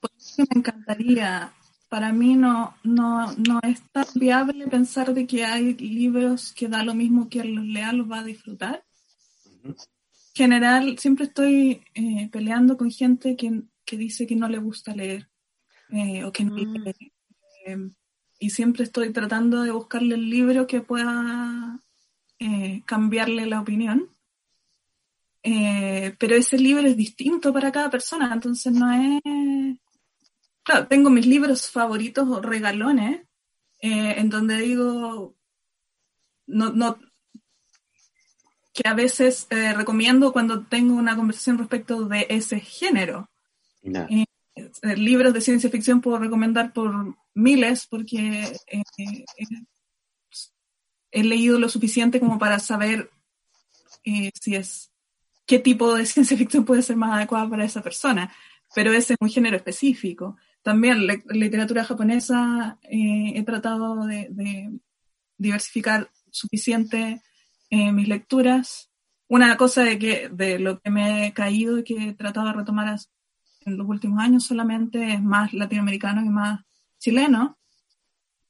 Pues, me encantaría para mí no, no, no es tan viable pensar de que hay libros que da lo mismo que los lea los va a disfrutar. En general, siempre estoy eh, peleando con gente que, que, dice que no le gusta leer eh, o que no mm. eh, y siempre estoy tratando de buscarle el libro que pueda cambiarle la opinión. pero ese libro es distinto para cada persona, entonces no es Claro, tengo mis libros favoritos o regalones, eh, en donde digo, no, no, que a veces eh, recomiendo cuando tengo una conversación respecto de ese género. Eh, libros de ciencia ficción puedo recomendar por miles porque he leído lo suficiente como para saber si es qué tipo de ciencia ficción puede ser más adecuada para esa persona, pero ese es un género específico. También la literatura japonesa eh, he tratado de, diversificar suficiente eh, mis lecturas. Una cosa de, que, de lo que me he caído y que he tratado de retomar en los últimos años solamente es más latinoamericano y más chileno,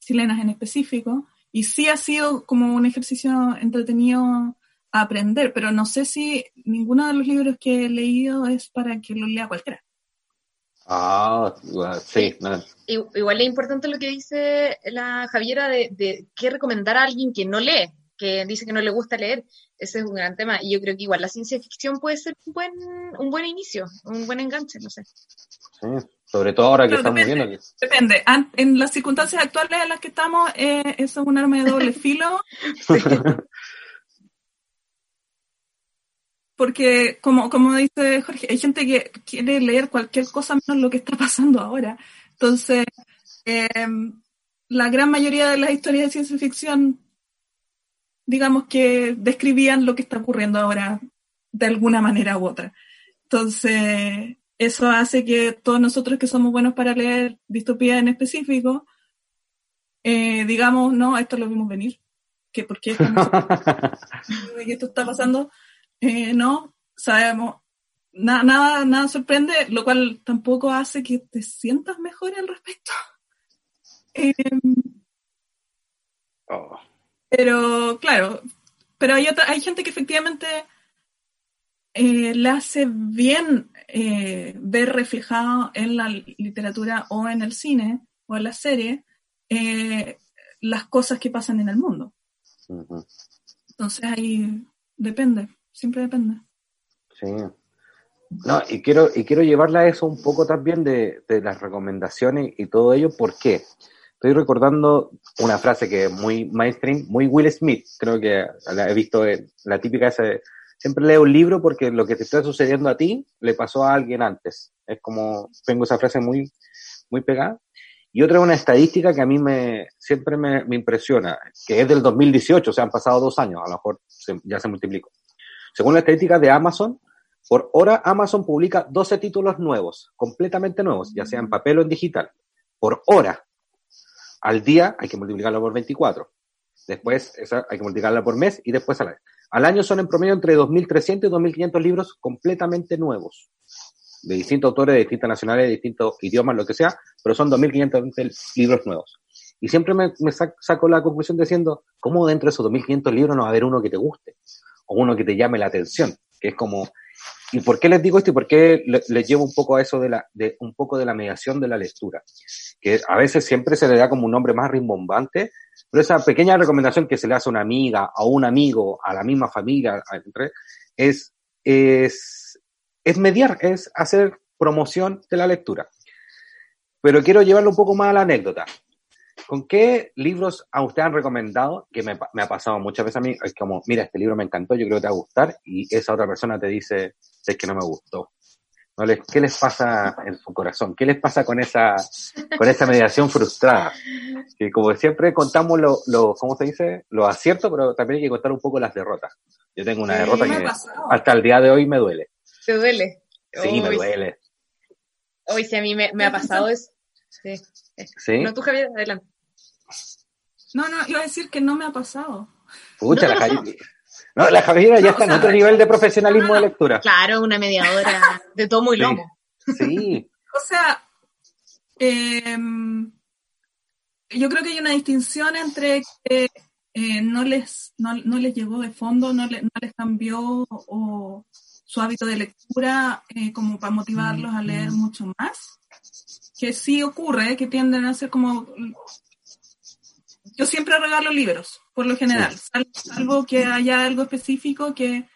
chilenas en específico, y sí ha sido como un ejercicio entretenido a aprender, pero no sé si ninguno de los libros que he leído es para que lo lea cualquiera. Ah, sí. Igual es importante lo que dice la Javiera de, qué recomendar a alguien que no lee, que dice que no le gusta leer. Ese es un gran tema. Y yo creo que igual la ciencia ficción puede ser un buen, un buen inicio, un buen enganche, no sé. Sí, sobre todo ahora que estamos viendo. Depende. En las circunstancias actuales en las que estamos, eh, eso es un arma de doble filo. porque como, como dice Jorge, hay gente que quiere leer cualquier cosa menos lo que está pasando ahora. Entonces, em, la gran mayoría de las historias de ciencia ficción, digamos que describían lo que está ocurriendo ahora de alguna manera u otra. Entonces, eso hace que todos nosotros que somos buenos para leer distopía en específico, eh, digamos, no, esto lo vimos venir, que por qué esto está pasando, eh, no, sabemos, nada, nada sorprende, lo cual tampoco hace que te sientas mejor al respecto. Em, oh. Pero, claro, pero hay, otra, hay gente que efectivamente eh, le hace bien eh, ver reflejado en la literatura o en el cine o a la serie eh, las cosas que pasan en el mundo. Entonces ahí depende, siempre depende. Sí. No, y quiero, y quiero llevarla a eso un poco también de, de las recomendaciones y todo ello. ¿Por qué? Estoy recordando una frase que es muy mainstream, muy Will Smith. Creo que la he visto la típica ese, siempre leo un libro porque lo que te está sucediendo a ti le pasó a alguien antes. Es como, tengo esa frase muy, muy pegada. Y otra una estadística que a mí me, siempre me, me impresiona, que es del 2018, o sea, han pasado dos años, a lo mejor ya se multiplicó. Según la estadística de Amazon, por hora Amazon publica 12 títulos nuevos, completamente nuevos, ya sea en papel o en digital. Por hora. Al día hay que multiplicarlo por 24. Después esa hay que multiplicarla por mes y después al año. Al año son en promedio entre 2.300 y 2.500 libros completamente nuevos de distintos autores, de distintas nacionales, de distintos idiomas, lo que sea, pero son 2.500 libros nuevos. Y siempre me, saco la conclusión diciendo, ¿cómo dentro de esos 2.500 libros no va a haber uno que te guste? O uno que te llame la atención, que es como... ¿Y por qué les digo esto y por qué les llevo un poco a eso de la, un poco de la mediación de la lectura? Que a veces siempre se le da como un nombre más rimbombante, pero esa pequeña recomendación que se le hace a una amiga, a un amigo, a la misma familia, es, es es mediar, es hacer promoción de la lectura. Pero quiero llevarlo un poco más a la anécdota. ¿Con qué libros a usted han recomendado? Que me, ha pasado muchas veces a mí, es como, mira, este libro me encantó, yo creo que te va a gustar, y esa otra persona te dice, es que no me gustó. ¿No les, ¿Qué les pasa en su corazón? ¿Qué les pasa con esa, con esa mediación frustrada? Que como siempre contamos lo, lo, ¿cómo se dice? Lo acierto, pero también hay que contar un poco las derrotas. Yo tengo una derrota que hasta el día de hoy me duele. ¿Te duele? Sí, me duele. Hoy sí, a mí me, ha pasado eso. Sí. No, tú, Javier, adelante. No, no, iba a decir que no me ha pasado. Pucha, la Javier. No, la Javiera ya está en otro nivel de profesionalismo de lectura. Claro, una mediadora de tomo y lomo. Sí. o sea, em, yo creo que hay una distinción entre que eh, no, les, no, les llegó de fondo, no, no les cambió o, su hábito de lectura eh, como para motivarlos a leer mucho más, que sí ocurre, que tienden a ser como... Yo siempre regalo libros, por lo general, salvo que haya algo específico que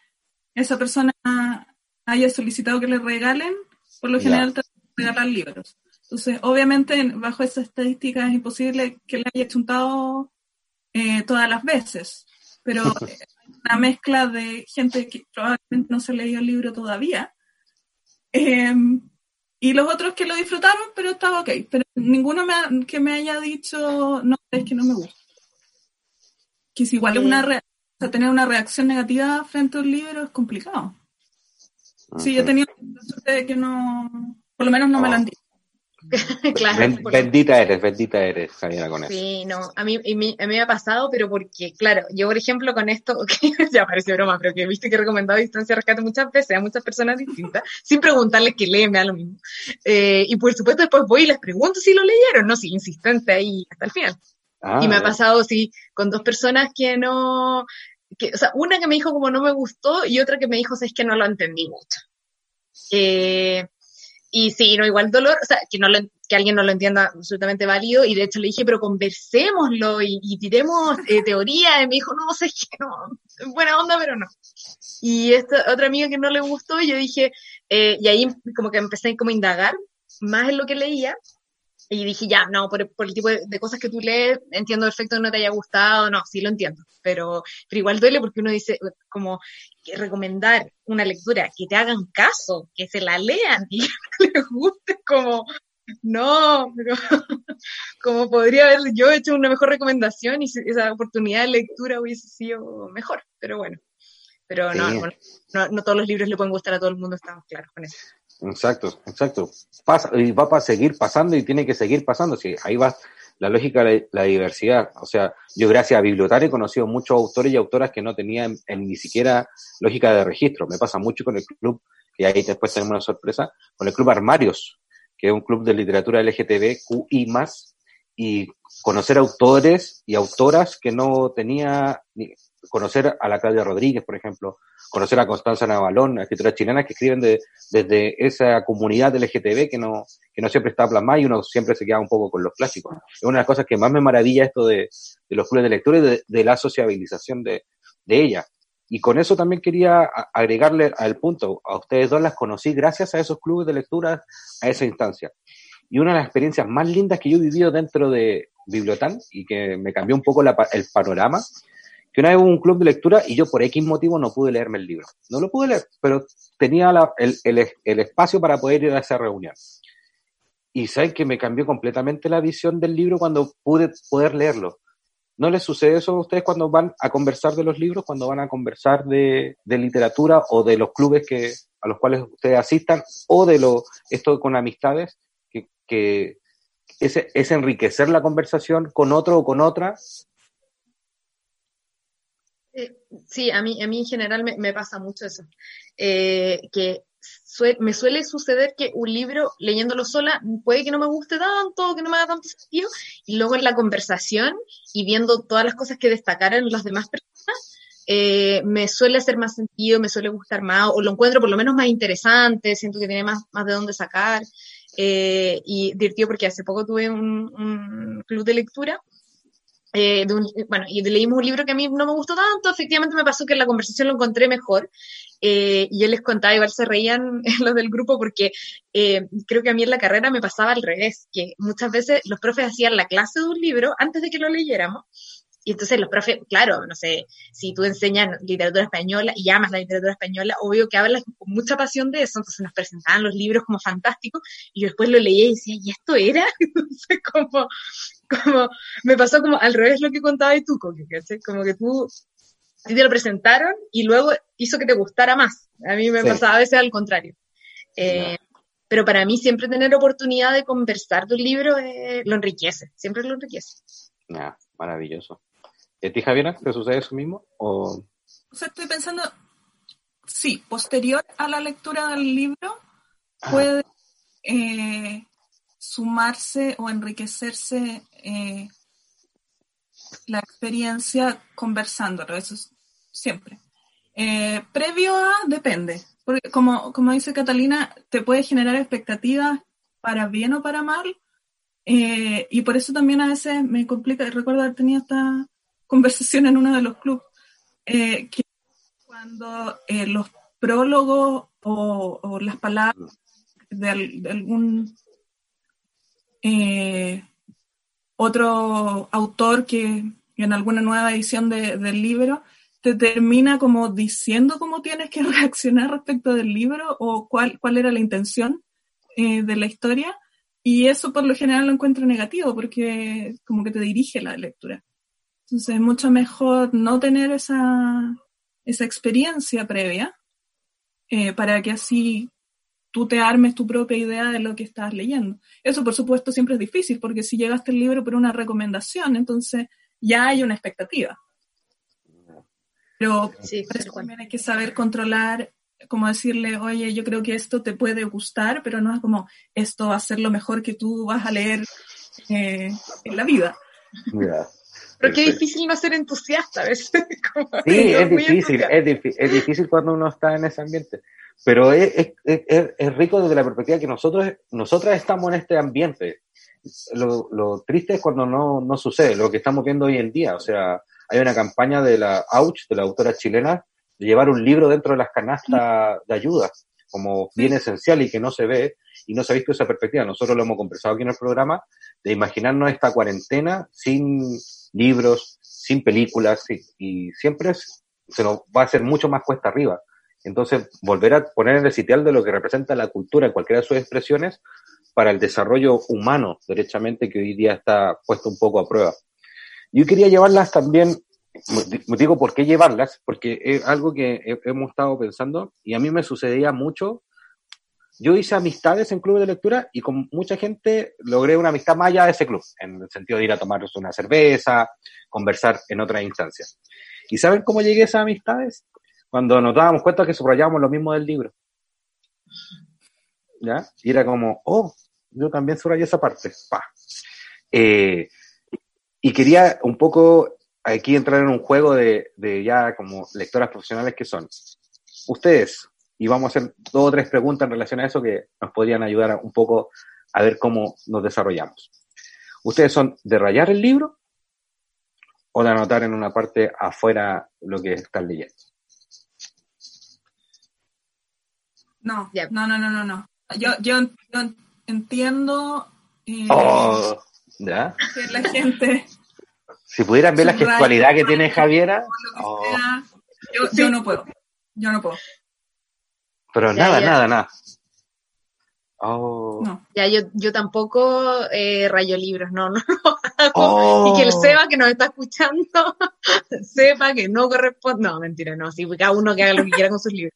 esa persona haya solicitado que le regalen, por lo general te regalar libros. Entonces, obviamente, bajo esa estadística es imposible que le haya chuntado eh, todas las veces, pero una mezcla de gente que probablemente no se ha leído el libro todavía. Em, y los otros que lo disfrutaron, pero estaba ok. Pero ninguno me que me haya dicho, no, es que no me gusta. Que si igual es una tener una reacción negativa frente a un libro es complicado. Sí, yo he tenido suerte de que no, por lo menos no me lo han dicho. Claro. bendita eres, bendita eres, Javiera, con eso. Sí, no, a mí, a mí, me ha pasado, pero porque, claro, yo por ejemplo con esto, ya parece broma, pero que viste que he recomendado Distancia Rescate muchas veces a muchas personas distintas, sin preguntarles que leen, me da lo mismo. Eh, y por supuesto después voy y les pregunto si lo leyeron, no, si insistente ahí hasta el final. Ah, y me ha pasado, sí, con dos personas que no, que, o sea, una que me dijo como no me gustó y otra que me dijo, es que no lo entendí mucho. Eh, y sí, no, igual dolor, o sea, que, no que alguien no lo entienda absolutamente válido, y de hecho le dije, pero conversémoslo y, y tiremos eh, teoría, y me dijo, no, sé que no, buena onda, pero no. Y esta otra amiga que no le gustó, yo dije, eh, y ahí como que empecé como a indagar más en lo que leía, y dije, ya, no, por, el tipo de, cosas que tú lees, entiendo perfecto que no te haya gustado, no, sí lo entiendo, pero, pero igual duele porque uno dice, como, que recomendar una lectura, que te hagan caso, que se la lean y que les guste, como, no, pero como podría haber yo hecho una mejor recomendación y esa oportunidad de lectura hubiese sido mejor, pero bueno. Pero no, no, no, todos los libros le pueden gustar a todo el mundo, estamos claros con eso. Exacto, exacto. Pasa, y va a seguir pasando y tiene que seguir pasando. Sí, ahí va la lógica de la diversidad. O sea, yo gracias a Bibliotario he conocido muchos autores y autoras que no tenían ni siquiera lógica de registro. Me pasa mucho con el club, y ahí después tenemos una sorpresa, con el club Armarios, que es un club de literatura LGTBQI más, y conocer autores y autoras que no tenía, conocer a la Claudia Rodríguez, por ejemplo, conocer a Constanza Navalón, escritoras chilenas que escriben de, desde esa comunidad LGTB que no, que no siempre está plasmada y uno siempre se queda un poco con los clásicos. Es una de las cosas que más me maravilla esto de, de los clubes de lectura y de, de la sociabilización de, de ella. Y con eso también quería agregarle al punto, a ustedes dos las conocí gracias a esos clubes de lectura, a esa instancia. Y una de las experiencias más lindas que yo he vivido dentro de Bibliotán y que me cambió un poco la, el panorama, que una vez hubo un club de lectura y yo por X motivo no pude leerme el libro. No lo pude leer, pero tenía el, el, el, espacio para poder ir a esa reunión. Y saben que me cambió completamente la visión del libro cuando pude poder leerlo. ¿No les sucede eso a ustedes cuando van a conversar de los libros, cuando van a conversar de, de literatura o de los clubes que, a los cuales ustedes asistan o de lo, esto con amistades? que es, es enriquecer la conversación con otro o con otra. Eh, sí, a mí, a mí en general me, me pasa mucho eso. Eh, que me suele suceder que un libro, leyéndolo sola, puede que no me guste tanto, que no me haga tanto sentido, y luego en la conversación y viendo todas las cosas que destacaron las demás personas, eh, me suele hacer más sentido, me suele gustar más, o lo encuentro por lo menos más interesante, siento que tiene más, más de dónde sacar. Eh, y divertido porque hace poco tuve un, un club de lectura. Eh, de un, bueno, y leímos un libro que a mí no me gustó tanto, efectivamente me pasó que en la conversación lo encontré mejor, eh, y yo les contaba, igual se reían los del grupo porque eh, creo que a mí en la carrera me pasaba al revés, que muchas veces los profes hacían la clase de un libro antes de que lo leyéramos, y entonces los profes, claro, no sé, si tú enseñas literatura española y amas la literatura española, obvio que hablas con mucha pasión de eso, entonces nos presentaban los libros como fantásticos y yo después lo leía y decía, ¿y esto era? Entonces como, como, me pasó como al revés lo que contaba y tú, como que tú, a ti te lo presentaron y luego hizo que te gustara más. A mí me sí. pasaba a veces al contrario. Eh, no. Pero para mí siempre tener oportunidad de conversar de un libro eh, lo enriquece, siempre lo enriquece. Yeah, maravilloso. ¿Y a ti, Javiera, te sucede eso mismo? O... o sea, estoy pensando, sí, posterior a la lectura del libro, puede eh, sumarse o enriquecerse eh, la experiencia conversándolo, eso es siempre. Eh, previo a, depende, porque como, como dice Catalina, te puede generar expectativas para bien o para mal, eh, y por eso también a veces me complica, recuerdo haber tenido esta conversación en uno de los clubes, eh, que cuando eh, los prólogos o, las palabras de, algún eh, otro autor que en alguna nueva edición de, del libro te termina como diciendo cómo tienes que reaccionar respecto del libro o cuál, cuál era la intención de la historia. Y eso por lo general lo encuentro negativo porque como que te dirige la lectura. Entonces es mucho mejor no tener esa, esa experiencia previa eh, para que así tú te armes tu propia idea de lo que estás leyendo. Eso, por supuesto, siempre es difícil porque si llegaste al libro por una recomendación, entonces ya hay una expectativa. Pero sí, también hay que saber controlar, como decirle, oye, yo creo que esto te puede gustar, pero no es como esto va a ser lo mejor que tú vas a leer eh, en la vida. Yeah. Pero qué difícil no ser entusiasta a veces. sí, es difícil, es, difícil, es difícil cuando uno está en ese ambiente. Pero es, es, es, es, rico desde la perspectiva que nosotros, nosotras estamos en este ambiente. Lo, lo triste es cuando no, no sucede, lo que estamos viendo hoy en día. O sea, hay una campaña de la Auch, de la autora chilena, de llevar un libro dentro de las canastas de ayuda, como bien esencial y que no se ve, y no se ha visto esa perspectiva. Nosotros lo hemos conversado aquí en el programa, de imaginarnos esta cuarentena sin libros, sin películas, y, siempre se nos va a hacer mucho más cuesta arriba. Entonces, volver a poner en el sitial de lo que representa la cultura cualquiera de sus expresiones para el desarrollo humano, derechamente, que hoy día está puesto un poco a prueba. Yo quería llevarlas también, digo por qué llevarlas, porque es algo que hemos estado pensando y a mí me sucedía mucho. Yo hice amistades en clubes de lectura y con mucha gente logré una amistad más allá de ese club, en el sentido de ir a tomarnos una cerveza, conversar en otras instancias. ¿Y saben cómo llegué a esas amistades? Cuando nos dábamos cuenta que subrayábamos lo mismo del libro. ¿Ya? Y era como, oh, yo también subrayé esa parte. Pa. Eh, y quería un poco aquí entrar en un juego de, de ya como lectoras profesionales que son ustedes, y vamos a hacer dos o tres preguntas en relación a eso que nos podrían ayudar un poco a ver cómo nos desarrollamos. ¿Ustedes son de rayar el libro o de anotar en una parte afuera lo que están leyendo? No, no, no, no, no, Yo, yo, entiendo eh, oh, ¿ya? que la gente... Si pudieran ver la gestualidad que tiene Javiera... Oh. yo no puedo, yo no puedo. Pero nada, nada, nada. Oh. Ya, yo, yo tampoco eh, rayo libros, no, no, no. Y que el oh. Seba que nos está escuchando sepa que no corresponde. No, mentira, no, sí, cada uno que haga lo que quiera con sus libros.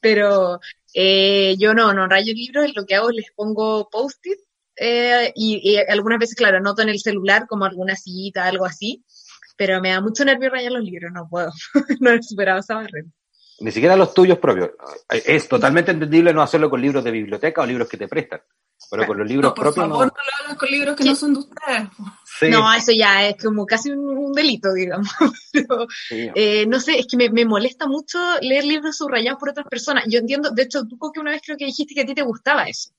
Pero eh, yo no, no rayo libros, lo que hago es les pongo post-it eh, y, algunas veces, claro, anoto en el celular como alguna cita, algo así, pero me da mucho nervio rayar los libros, no puedo, no he superado esa barrera ni siquiera los tuyos propios. Es totalmente entendible no hacerlo con libros de biblioteca o libros que te prestan. Pero con los libros propios no. Por favor, no lo con libros que no son de ustedes. No, eso ya es como casi un, delito, digamos. Eh, no sé, es que me, molesta mucho leer libros subrayados por otras personas. Yo entiendo, de hecho, tú que una vez creo que dijiste que a ti te gustaba eso.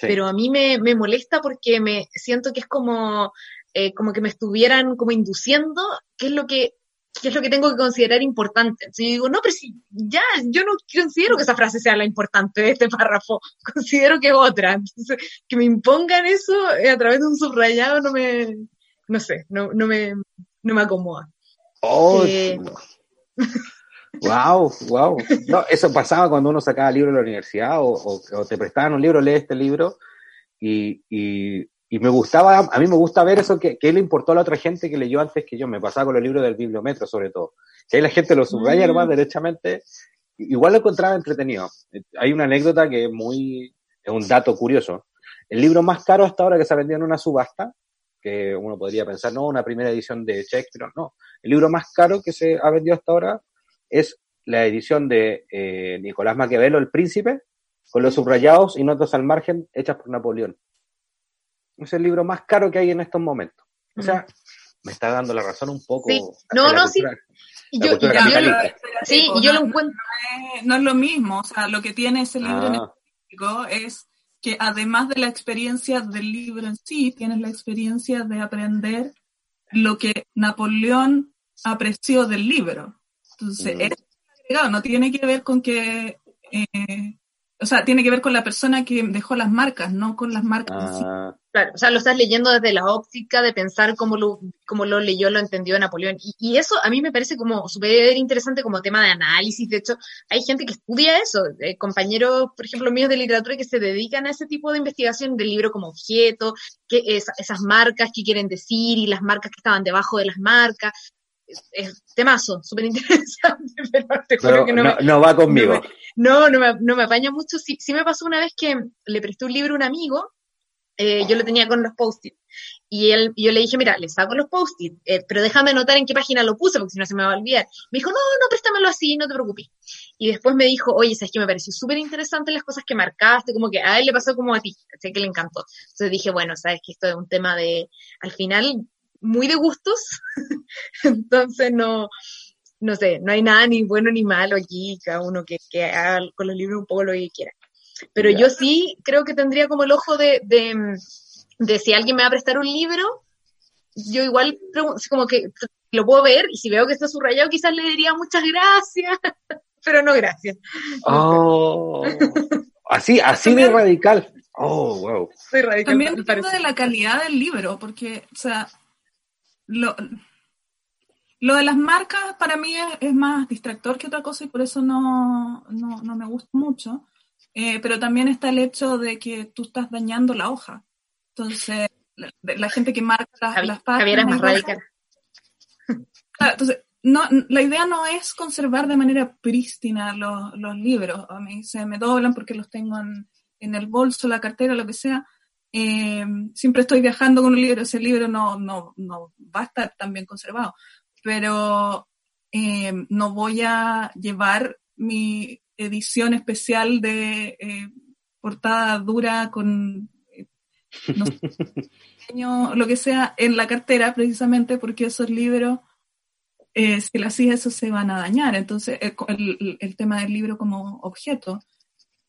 Pero a mí me, molesta porque me siento que es como, eh, como que me estuvieran como induciendo qué es lo que qué es lo que tengo que considerar importante. Entonces yo digo, no, pero si ya, yo no considero que esa frase sea la importante de este párrafo, considero que es otra. Entonces, que me impongan eso a través de un subrayado no me, no sé, no, no me, no me acomoda. Oh, wow, wow. No, eso pasaba cuando uno sacaba libro de la universidad o, o, te prestaban un libro, lee este libro y, y y me gustaba, a mí me gusta ver eso que, que le importó a la otra gente que leyó antes que yo, me pasaba con los libros del bibliometro sobre todo, que ahí la gente lo subraya mm. derechamente, igual lo encontraba entretenido. Hay una anécdota que es muy, es un dato curioso. El libro más caro hasta ahora que se ha vendido en una subasta, que uno podría pensar, no, una primera edición de Shakespeare, no. El libro más caro que se ha vendido hasta ahora es la edición de eh, Nicolás Maquiavelo, El Príncipe, con los subrayados y notas al margen hechas por Napoleón. Es el libro más caro que hay en estos momentos. O sea, me está dando la razón un poco. Sí. No, no, sí. Yo, sí, y yo lo encuentro. No es, lo mismo. O sea, lo que tiene ese libro en ah. específico es que además de la experiencia del libro en sí, tienes la experiencia de aprender lo que Napoleón apreció del libro. Entonces, mm. es agregado, no tiene que ver con que eh, o sea, tiene que ver con la persona que dejó las marcas, no con las marcas. Ah. Claro, o sea, lo estás leyendo desde la óptica de pensar cómo lo, cómo lo leyó, lo entendió Napoleón. Y, eso a mí me parece como súper interesante como tema de análisis. De hecho, hay gente que estudia eso, eh, compañeros, por ejemplo, míos de literatura que se dedican a ese tipo de investigación del libro como objeto, que esas marcas que quieren decir y las marcas que estaban debajo de las marcas es temazo, súper interesante, pero te juro que no, no, va conmigo. No, no me, no me apaña mucho. Sí, sí, me pasó una vez que le presté un libro a un amigo, eh, yo lo tenía con los post-it, y él, yo le dije, mira, le saco los post-it, eh, pero déjame anotar en qué página lo puse, porque si no se me va a olvidar. Me dijo, no, no, préstamelo así, no te preocupes. Y después me dijo, oye, sabes que me pareció súper interesante las cosas que marcaste, como que a él le pasó como a ti, sé que le encantó. Entonces dije, bueno, sabes que esto es un tema de, al final, muy de gustos, entonces no, no sé, no hay nada ni bueno ni malo aquí, cada uno que, que haga con los libros un poco lo que quiera. Pero yo sí creo que tendría como el ojo de, de, si alguien me va a prestar un libro, yo igual como que lo puedo ver y si veo que está subrayado quizás le diría muchas gracias, pero no gracias. Oh, así, así de radical. Oh, wow. También depende de la calidad del libro, porque, o sea, lo, lo de las marcas para mí es, más distractor que otra cosa y por eso no, no, me gusta mucho. Eh, pero también está el hecho de que tú estás dañando la hoja. Entonces, la, gente que marca las, las páginas. más radical. entonces, no, la idea no es conservar de manera prístina los, los libros. A mí se me doblan porque los tengo en, en el bolso, la cartera, lo que sea. Eh, siempre estoy viajando con un libro, ese libro no, no, no va a estar tan bien conservado, pero eh, no voy a llevar mi edición especial de eh, portada dura con no sé, lo que sea en la cartera precisamente porque esos libros eh, si así eso se van a dañar. Entonces, eh, el, el, tema del libro como objeto,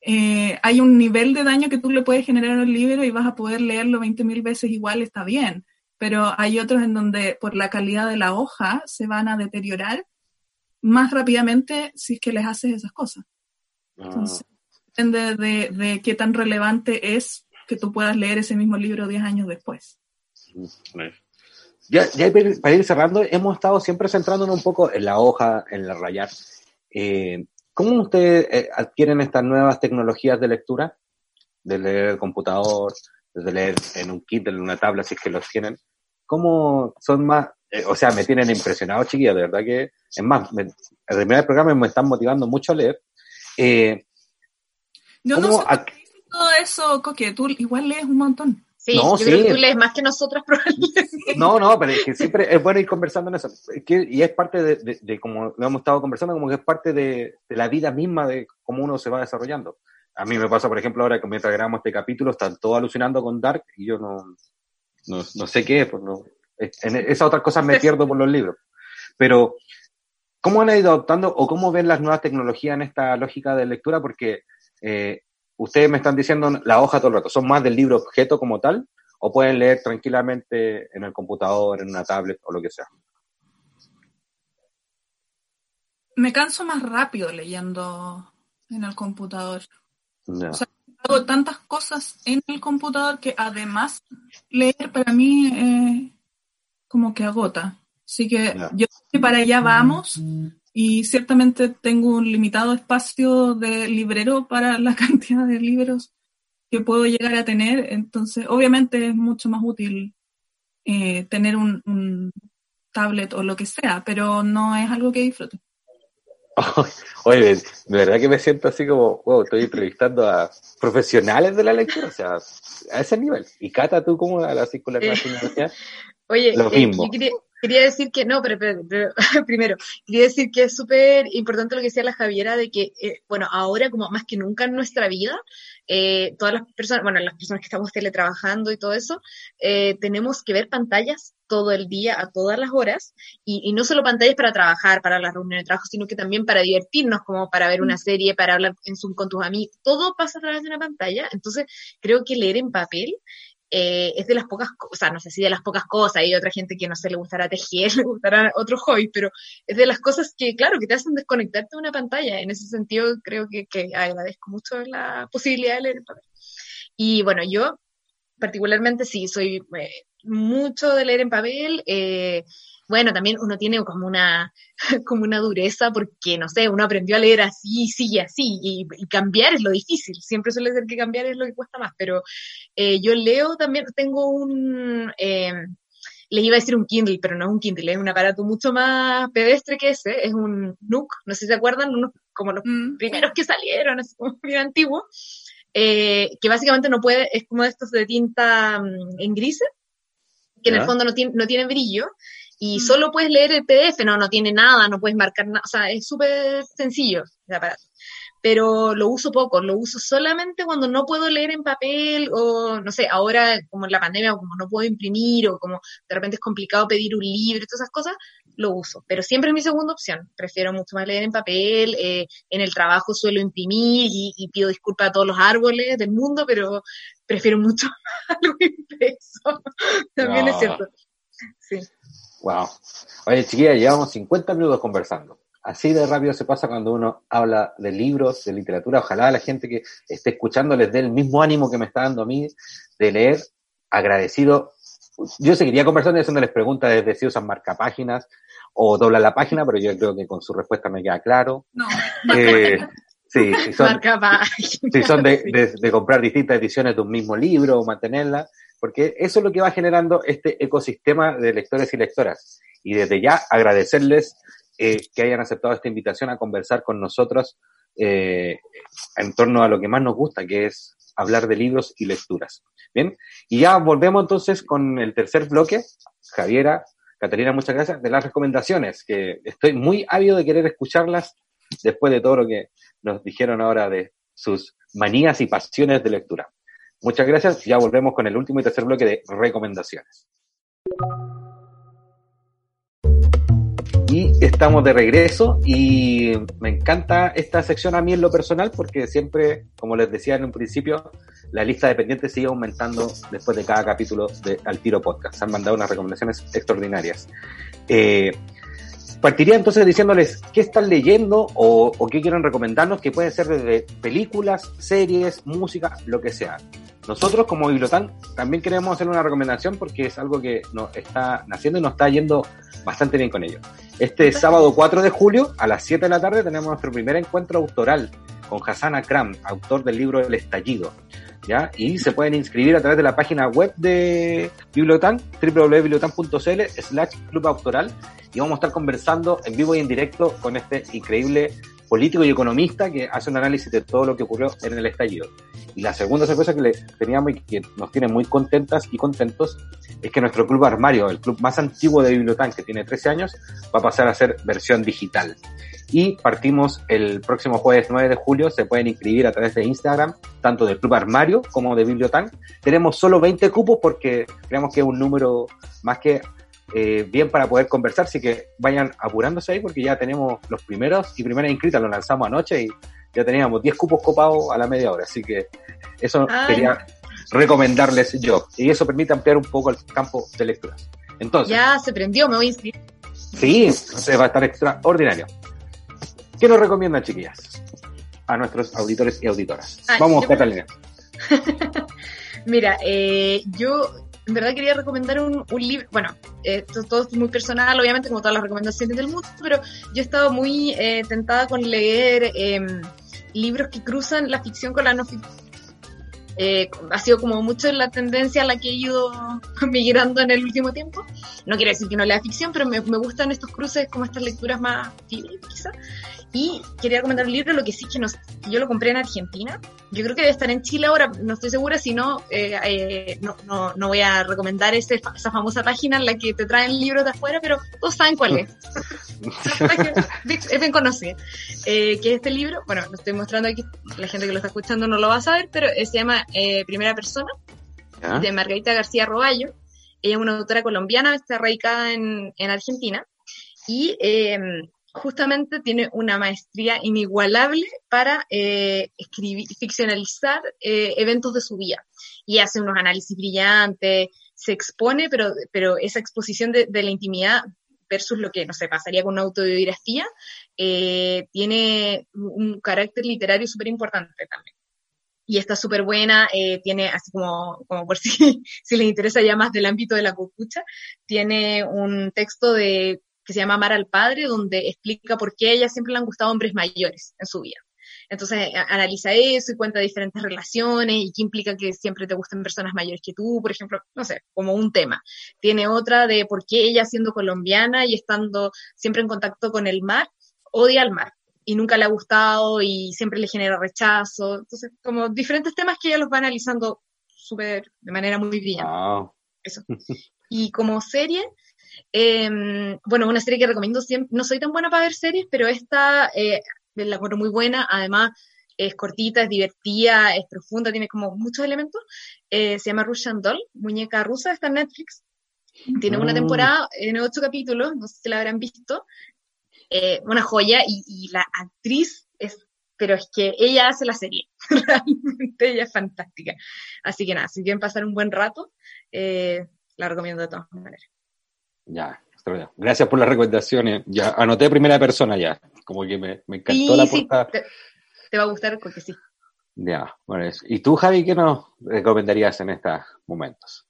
eh, hay un nivel de daño que tú le puedes generar al libro y vas a poder leerlo 20.000 veces igual, está bien, pero hay otros en donde por la calidad de la hoja se van a deteriorar más rápidamente si es que les haces esas cosas. Ah. Entonces, depende de, de, qué tan relevante es que tú puedas leer ese mismo libro 10 años después. Ya, ya para ir cerrando, hemos estado siempre centrándonos un poco en la hoja, en la rayar. Eh, ¿Cómo ustedes eh, adquieren estas nuevas tecnologías de lectura? De leer el computador, de leer en un kit, en una tabla, si es que los tienen. ¿Cómo son más? Eh, o sea, me tienen impresionado, chiquillos, de verdad que, es más, me, el primer programa me están motivando mucho a leer. Eh, Yo no sé todo eso, Coque, tú igual lees un montón. Sí, yo creo que tú lees más que nosotros probablemente. No, no, pero es que siempre es bueno ir conversando en eso. y es parte de, como lo hemos estado conversando, como que es parte de, la vida misma de cómo uno se va desarrollando. A mí me pasa, por ejemplo, ahora que mientras grabamos este capítulo, están todos alucinando con Dark y yo no, no, sé qué es, pues no. En esas otras cosas me pierdo por los libros. Pero, ¿cómo han ido adoptando o cómo ven las nuevas tecnologías en esta lógica de lectura? Porque eh, ustedes me están diciendo la hoja todo el rato, ¿son más del libro objeto como tal? ¿O pueden leer tranquilamente en el computador, en una tablet o lo que sea? Me canso más rápido leyendo en el computador. O sea, hago tantas cosas en el computador que además leer para mí eh, como que agota. Así que yo que para allá vamos, y ciertamente tengo un limitado espacio de librero para la cantidad de libros que puedo llegar a tener, entonces obviamente es mucho más útil eh, tener un, tablet o lo que sea, pero no es algo que disfrute. Oye, de verdad que me siento así como, wow, estoy entrevistando a profesionales de la lectura, o sea, a ese nivel. Y Cata, tú como a la circularidad Oye, lo eh, mismo. Quería decir que, no, pero, primero, quería decir que es súper importante lo que decía la Javiera de que, eh, bueno, ahora como más que nunca en nuestra vida, eh, todas las personas, bueno, las personas que estamos teletrabajando y todo eso, eh, tenemos que ver pantallas todo el día, a todas las horas, y, y, no solo pantallas para trabajar, para las reuniones de trabajo, sino que también para divertirnos, como para ver una mm. serie, para hablar en Zoom con tus amigos, todo pasa a través de una pantalla, entonces creo que leer en papel eh, es de las pocas cosas, no sé si de las pocas cosas, hay otra gente que no se le gustará tejer, le gustará otro hobby, pero es de las cosas que, claro, que te hacen desconectarte de una pantalla. En ese sentido, creo que, que agradezco mucho la posibilidad de leer el papel. Y bueno, yo particularmente sí, soy eh, mucho de leer en papel. Eh, bueno, también uno tiene como una, como una dureza porque, no sé, uno aprendió a leer así, sí y así, y, cambiar es lo difícil, siempre suele ser que cambiar es lo que cuesta más, pero eh, yo leo también, tengo un, eh, les iba a decir un Kindle, pero no es un Kindle, es un aparato mucho más pedestre que ese, es un Nook, no sé si se acuerdan, unos como los mm. primeros que salieron, es como bien antiguo, eh, que básicamente no puede, es como estos de tinta mm, en grises, que en el fondo no, tiene, no tiene brillo, y mm. solo puedes leer el PDF, no, no tiene nada, no puedes marcar nada, o sea, es súper sencillo el aparato. Pero lo uso poco, lo uso solamente cuando no puedo leer en papel o, no sé, ahora como en la pandemia, como no puedo imprimir o como de repente es complicado pedir un libro, todas esas cosas, lo uso. Pero siempre es mi segunda opción. Prefiero mucho más leer en papel, eh, en el trabajo suelo imprimir y, pido disculpas a todos los árboles del mundo, pero prefiero mucho algo impreso. También es cierto. Sí. Wow. Oye, chiquilla, llevamos 50 minutos conversando. Así de rápido se pasa cuando uno habla de libros, de literatura. Ojalá la gente que esté escuchando les dé el mismo ánimo que me está dando a mí de leer. Agradecido. Yo seguiría conversando y haciéndoles preguntas desde si usan marcapáginas o dobla la página, pero yo creo que con su respuesta me queda claro. No. Eh, sí, si son, si son de, de comprar distintas ediciones de un mismo libro o mantenerla porque eso es lo que va generando este ecosistema de lectores y lectoras. Y desde ya agradecerles eh, que hayan aceptado esta invitación a conversar con nosotros eh, en torno a lo que más nos gusta, que es hablar de libros y lecturas. Bien, y ya volvemos entonces con el tercer bloque. Javiera, Caterina, muchas gracias, de las recomendaciones, que estoy muy ávido de querer escucharlas después de todo lo que nos dijeron ahora de sus manías y pasiones de lectura. Muchas gracias. Ya volvemos con el último y tercer bloque de recomendaciones. Y estamos de regreso y me encanta esta sección a mí en lo personal porque siempre, como les decía en un principio, la lista de pendientes sigue aumentando después de cada capítulo de Al Tiro Podcast. Se han mandado unas recomendaciones extraordinarias. Eh, partiría entonces diciéndoles qué están leyendo o, o, qué quieren recomendarnos, que pueden ser desde películas, series, música, lo que sea. Nosotros como Bibliotan también queremos hacer una recomendación porque es algo que nos está naciendo y nos está yendo bastante bien con ello. Este sábado 4 de julio a las 7 de la tarde tenemos nuestro primer encuentro autoral con Hassan Akram, autor del libro El Estallido. ¿Ya? Y se pueden inscribir a través de la página web de Bibliotan, www.bibliotan.cl slash club autoral y vamos a estar conversando en vivo y en directo con este increíble político y economista que hace un análisis de todo lo que ocurrió en el estallido. Y la segunda sorpresa que le teníamos y que nos tiene muy contentas y contentos es que nuestro club armario, el club más antiguo de Bibliotán, que tiene 13 años, va a pasar a ser versión digital. Y partimos el próximo jueves 9 de julio, se pueden inscribir a través de Instagram, tanto del Club Armario como de Bibliotán. Tenemos solo 20 cupos porque creemos que es un número más que eh, bien para poder conversar, así que vayan apurándose ahí porque ya tenemos los primeros y primeras inscritas, lo lanzamos anoche y ya teníamos 10 cupos copados a la media hora, así que eso quería recomendarles yo y eso permite ampliar un poco el campo de lectura. Entonces, ya se prendió, me voy a inscribir. Sí, se va a estar extraordinario. ¿Qué nos recomiendan, chiquillas? A nuestros auditores y auditoras. Vamos, Catalina. Mira, eh, yo en verdad quería recomendar un, libro, bueno, esto todo es muy personal, obviamente, como todas las recomendaciones del mundo, pero yo he estado muy eh, tentada con leer eh, libros que cruzan la ficción con la no ficción. Eh, ha sido como mucho la tendencia a la que he ido migrando en el último tiempo. No quiero decir que no lea ficción, pero me, me gustan estos cruces, como estas lecturas más fieles, quizá. Y quería recomendar un libro, lo que sí que, nos, yo lo compré en Argentina. Yo creo que debe estar en Chile ahora, no estoy segura, si no, eh, eh, no, no, no, voy a recomendar ese, esa famosa página en la que te traen libros de afuera, pero todos saben cuál es. es bien conocida. Eh, que este libro, bueno, lo estoy mostrando aquí, la gente que lo está escuchando no lo va a saber, pero se llama eh, Primera Persona, ¿Ah? de Margarita García Roballo. Ella es una autora colombiana, está radicada en, en Argentina. Y eh, justamente tiene una maestría inigualable para eh, escribir, ficcionalizar eh, eventos de su vida. Y hace unos análisis brillantes, se expone, pero, pero esa exposición de, la intimidad versus lo que, no sé, pasaría con una autobiografía, eh, tiene un carácter literario súper importante también. Y está súper buena, tiene, así como, como por si, si les interesa ya más del ámbito de la copucha, tiene un texto de que se llama Amar al Padre, donde explica por qué a ella siempre le han gustado hombres mayores en su vida. Entonces analiza eso y cuenta diferentes relaciones y qué implica que siempre te gusten personas mayores que tú, por ejemplo, no sé, como un tema. Tiene otra de por qué ella siendo colombiana y estando siempre en contacto con el mar, odia al mar y nunca le ha gustado y siempre le genera rechazo. Entonces, como diferentes temas que ella los va analizando súper, de manera muy brillante. Wow. Eso. Y como serie, eh, bueno, una serie que recomiendo siempre, no soy tan buena para ver series, pero esta eh, la encuentro muy buena, además es cortita, es divertida, es profunda, tiene como muchos elementos. Eh, se llama Russian Doll, muñeca rusa, está en Netflix. Tiene una temporada en ocho capítulos, no sé si la habrán visto. Eh, una joya y, y, la actriz es, pero es que ella hace la serie, realmente ella es fantástica. Así que nada, si quieren pasar un buen rato, eh, la recomiendo de todas maneras. Ya, gracias por las recomendaciones. Ya anoté primera persona ya, como que me, me encantó sí, la portada. Sí, te, te, va a gustar porque sí. Ya, bueno, eso. ¿y tú, Javi, qué nos recomendarías en estos momentos?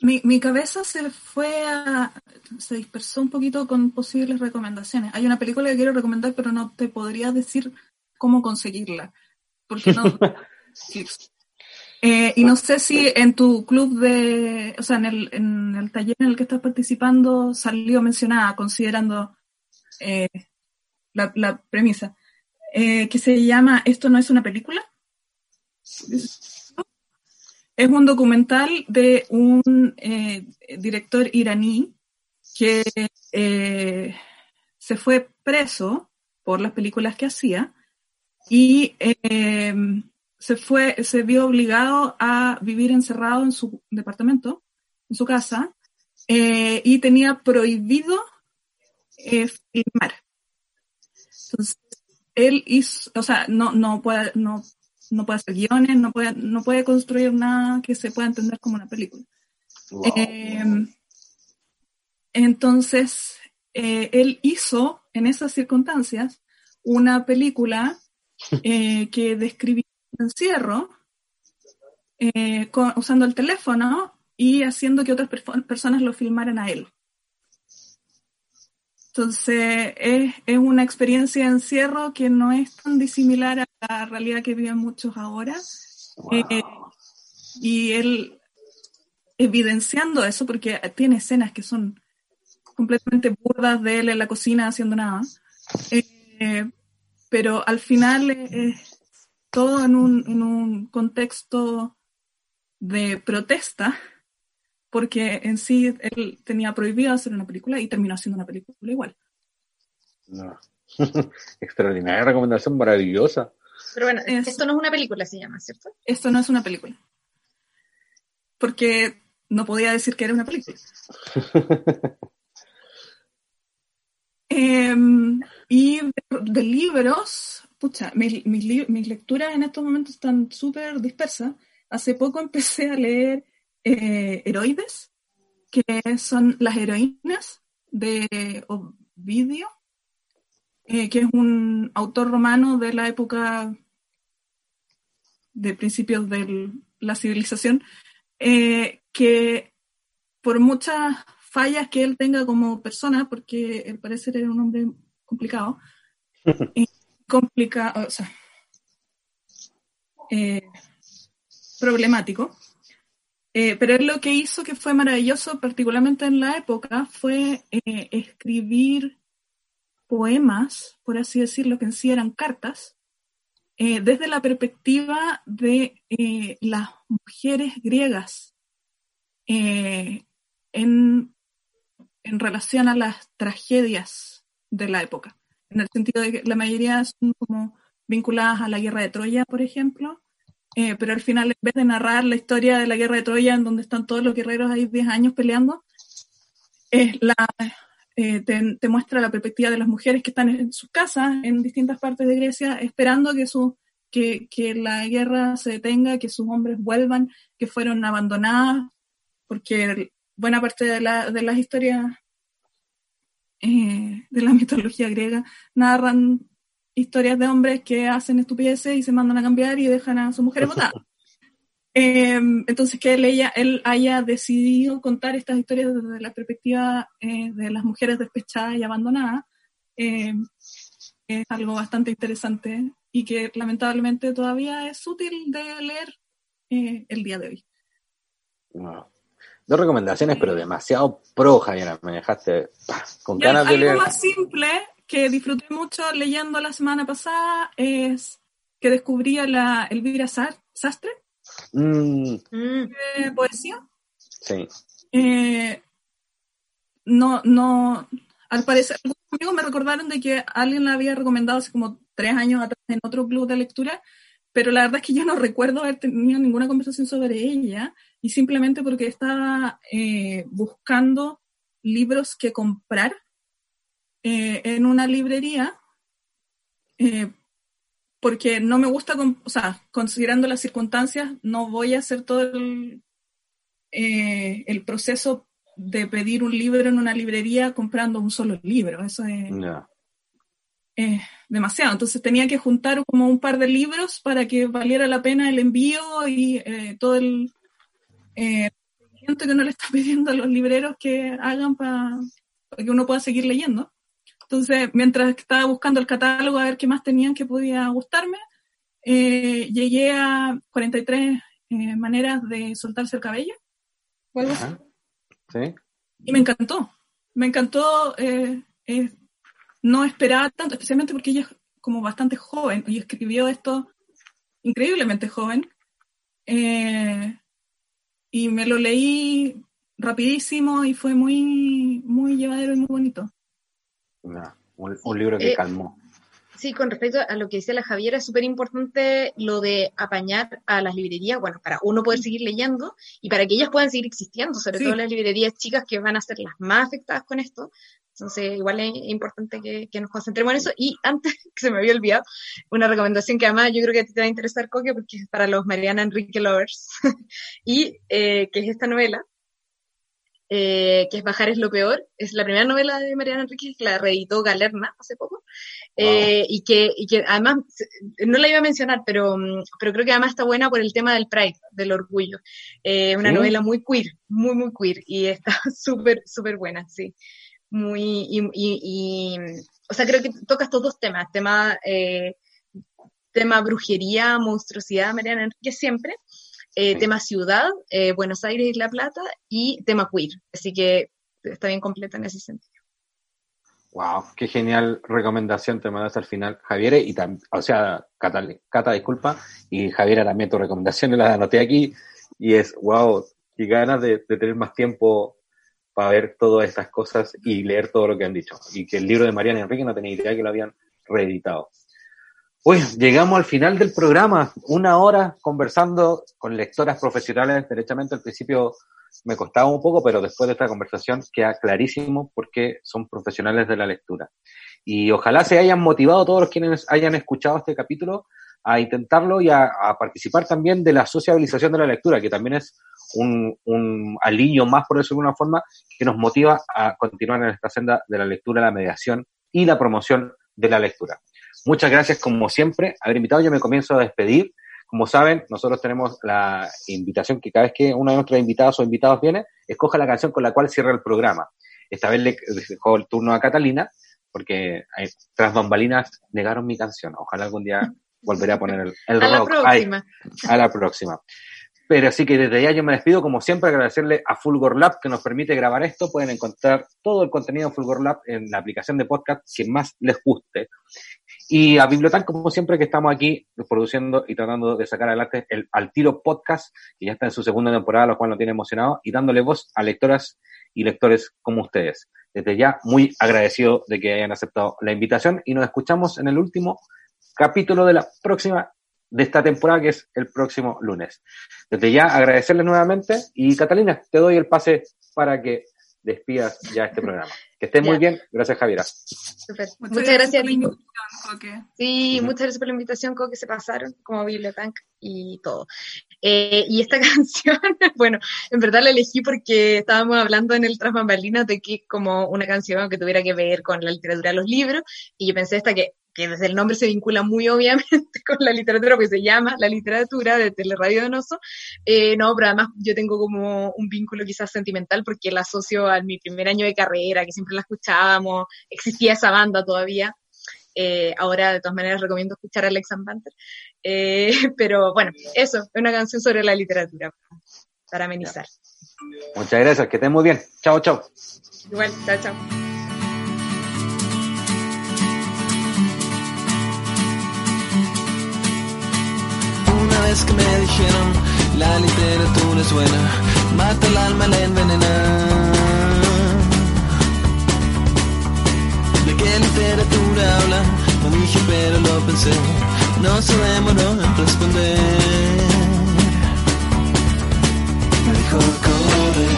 Mi, mi cabeza se fue a. se dispersó un poquito con posibles recomendaciones. Hay una película que quiero recomendar, pero no te podría decir cómo conseguirla. Porque no. Eh, y no sé si en tu club de, o sea, en el, en el taller en el que estás participando salió mencionada, considerando eh, la, la, premisa, eh, que se llama Esto no es una película. Es un documental de un eh, director iraní que se fue preso por las películas que hacía y se fue, se vio obligado a vivir encerrado en su departamento, en su casa, eh, y tenía prohibido eh, filmar. Entonces, él hizo, o sea, no, no puede, no, no puede hacer guiones, no puede, no puede construir nada que se pueda entender como una película. Em, entonces, eh, él hizo en esas circunstancias una película eh, que describía encierro eh, usando el teléfono y haciendo que otras personas lo filmaran a él. Entonces, es, es, una experiencia de encierro que no es tan disimilar a la realidad que viven muchos ahora. Eh, y él, evidenciando eso, porque tiene escenas que son completamente burdas de él en la cocina haciendo nada, eh, pero al final es todo en un, en un contexto de protesta porque en sí él tenía prohibido hacer una película y terminó haciendo una película igual. No. Extraordinaria recomendación, maravillosa. Pero bueno, esto no es una película, se llama, ¿cierto? Esto no es una película. Porque no podía decir que era una película. Em, y de, libros, pucha, mis, mis, lecturas en estos momentos están súper dispersas. Hace poco empecé a leer eh, heroides, que son las heroínas de Ovidio, eh, que es un autor romano de la época de principios de la civilización, eh, que por muchas fallas que él tenga como persona, porque al parecer era un hombre complicado, complicado, o sea, problemático, eh, pero lo que hizo que fue maravilloso, particularmente en la época, fue eh, escribir poemas, por así decirlo, que en sí eran cartas, eh, desde la perspectiva de las mujeres griegas en, en relación a las tragedias de la época, en el sentido de que la mayoría son como vinculadas a la guerra de Troya, por ejemplo, eh, pero al final, en vez de narrar la historia de la guerra de Troya, en donde están todos los guerreros ahí 10 años peleando, la, eh, te, muestra la perspectiva de las mujeres que están en sus casas, en distintas partes de Grecia, esperando que, su, que, que la guerra se detenga, que sus hombres vuelvan, que fueron abandonadas, porque buena parte de, la, de las historias eh, de la mitología griega narran historias de hombres que hacen estupideces y se mandan a cambiar y dejan a sus mujeres votadas. Em, entonces, que él, ella, él haya decidido contar estas historias desde la perspectiva eh, de las mujeres despechadas y abandonadas em, es algo bastante interesante y que lamentablemente todavía es útil de leer eh, el día de hoy. Dos recomendaciones, pero demasiado pro, Javiera. Me dejaste con ganas de leer. Algo más simple que disfruté mucho leyendo la semana pasada es que descubría la Elvira Sastre, mm. poesía. Sí. Eh, no, no, al parecer, algunos amigos me recordaron de que alguien la había recomendado hace como tres años atrás en otro club de lectura, pero la verdad es que yo no recuerdo haber tenido ninguna conversación sobre ella y simplemente porque estaba eh, buscando libros que comprar eh, en una librería eh, porque no me gusta, o sea, considerando las circunstancias, no voy a hacer todo el, el proceso de pedir un libro en una librería comprando un solo libro. Eso es, demasiado. Entonces tenía que juntar como un par de libros para que valiera la pena el envío y todo el gente que uno le está pidiendo a los libreros que hagan para que uno pueda seguir leyendo. Entonces, mientras estaba buscando el catálogo a ver qué más tenían que podía gustarme, eh, llegué a 43 eh, maneras de soltarse el cabello. ¿Sí? Y me encantó. Me encantó. Eh, no esperaba tanto, especialmente porque ella es como bastante joven y escribió esto increíblemente joven. y me lo leí rapidísimo y fue muy, muy llevadero y muy bonito un, libro que eh, calmó. Sí, con respecto a lo que decía la Javiera, es súper importante lo de apañar a las librerías, bueno, para uno poder seguir leyendo y para que ellas puedan seguir existiendo, sobre todo las librerías chicas que van a ser las más afectadas con esto, Entonces, igual es importante que, nos concentremos en eso. Y antes, que se me había olvidado, una recomendación que además yo creo que a ti te va a interesar, Coque, porque es para los Mariana Enrique Lovers, y eh, que es esta novela, eh, que es Bajar es lo peor. Es la primera novela de Mariana Enrique que la reeditó Galerna hace poco. Eh, y, que, y que además, no la iba a mencionar, pero, pero creo que además está buena por el tema del pride, del orgullo. Eh, una novela muy queer, muy, muy queer, y está súper, súper buena, sí. Muy, y, y, o sea, creo que toca estos dos temas, tema, eh, tema brujería, monstruosidad, Mariana Enrique siempre, eh, tema ciudad, eh, Buenos Aires y La Plata, y tema queer. Así que está bien completa en ese sentido. Wow, qué genial recomendación te mandaste al final, Javier. Y o sea, Cata, Cata, disculpa, y Javier también tu recomendación, la anoté aquí, y es, wow, y ganas de, tener más tiempo para ver todas estas cosas y leer todo lo que han dicho. Y que el libro de Mariana Enrique no tenía idea que lo habían reeditado. Uy, llegamos al final del programa, una hora conversando con lectoras profesionales, derechamente al principio me costaba un poco, pero después de esta conversación queda clarísimo porque son profesionales de la lectura. Y ojalá se hayan motivado todos los quienes hayan escuchado este capítulo a intentarlo y a, participar también de la sociabilización de la lectura, que también es un, un alivio más, por decirlo de alguna forma, que nos motiva a continuar en esta senda de la lectura, la mediación y la promoción de la lectura. Muchas gracias, como siempre, haber invitado. Yo me comienzo a despedir como saben, nosotros tenemos la invitación que cada vez que uno de nuestros invitados o invitados viene, escoja la canción con la cual cierra el programa. Esta vez le dejó el turno a Catalina, porque tras bambalinas negaron mi canción. Ojalá algún día volveré a poner el, el a rock. La próxima. a la próxima. Pero así que desde ya yo me despido, como siempre, agradecerle a Fulgor Lab que nos permite grabar esto. Pueden encontrar todo el contenido de Fulgor Lab en la aplicación de podcast que más les guste. Y a Bibliotan, como siempre, que estamos aquí produciendo y tratando de sacar adelante el Al Tiro Podcast, que ya está en su segunda temporada, lo cual nos tiene emocionado, y dándole voz a lectoras y lectores como ustedes. Desde ya, muy agradecido de que hayan aceptado la invitación y nos escuchamos en el último capítulo de la próxima de esta temporada, que es el próximo lunes. Desde ya, agradecerles nuevamente y Catalina, te doy el pase para que despidas ya este programa. Que estés muy bien. Gracias, Javiera. Muchas, gracias, Sí, muchas gracias por la invitación, que se pasaron como Bibliotank y todo. Eh, y esta canción, bueno, en verdad la elegí porque estábamos hablando en el Tras de que como una canción que tuviera que ver con la literatura de los libros, y yo pensé esta que que desde el nombre se vincula muy obviamente con la literatura, porque se llama la literatura de Teleradio Donoso, eh, no, pero además yo tengo como un vínculo quizás sentimental porque la asocio a mi primer año de carrera, que siempre la escuchábamos, existía esa banda todavía. Eh, ahora, de todas maneras, recomiendo escuchar a Alex Banter. Eh, pero bueno, eso, es una canción sobre la literatura para amenizar. Muchas gracias, que estén muy bien. Chao, chao. Igual, chao, chao. Que me dijeron, la literatura es buena, mata el alma, la envenena. ¿De qué literatura habla? No dije, pero lo pensé, no se demoró en responder. Me dijo, corre,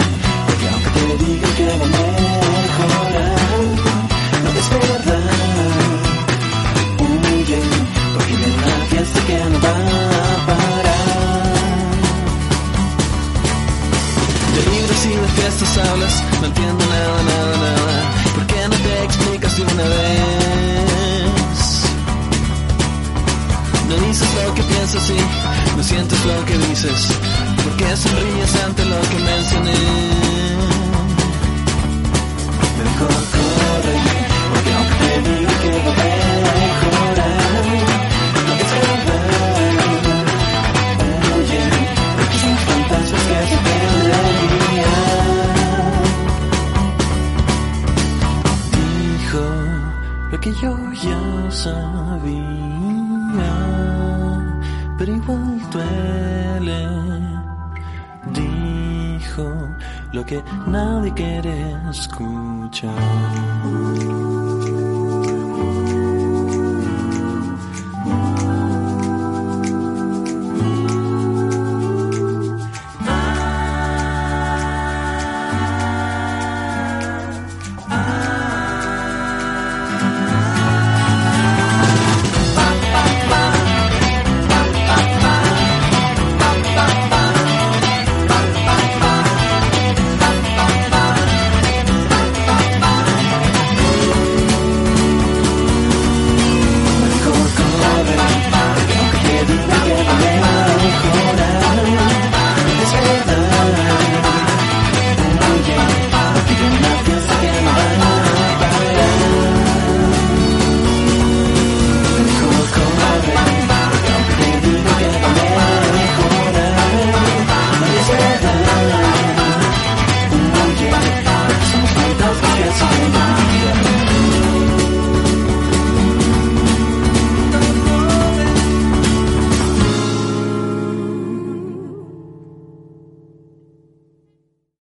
porque aunque te diga que va a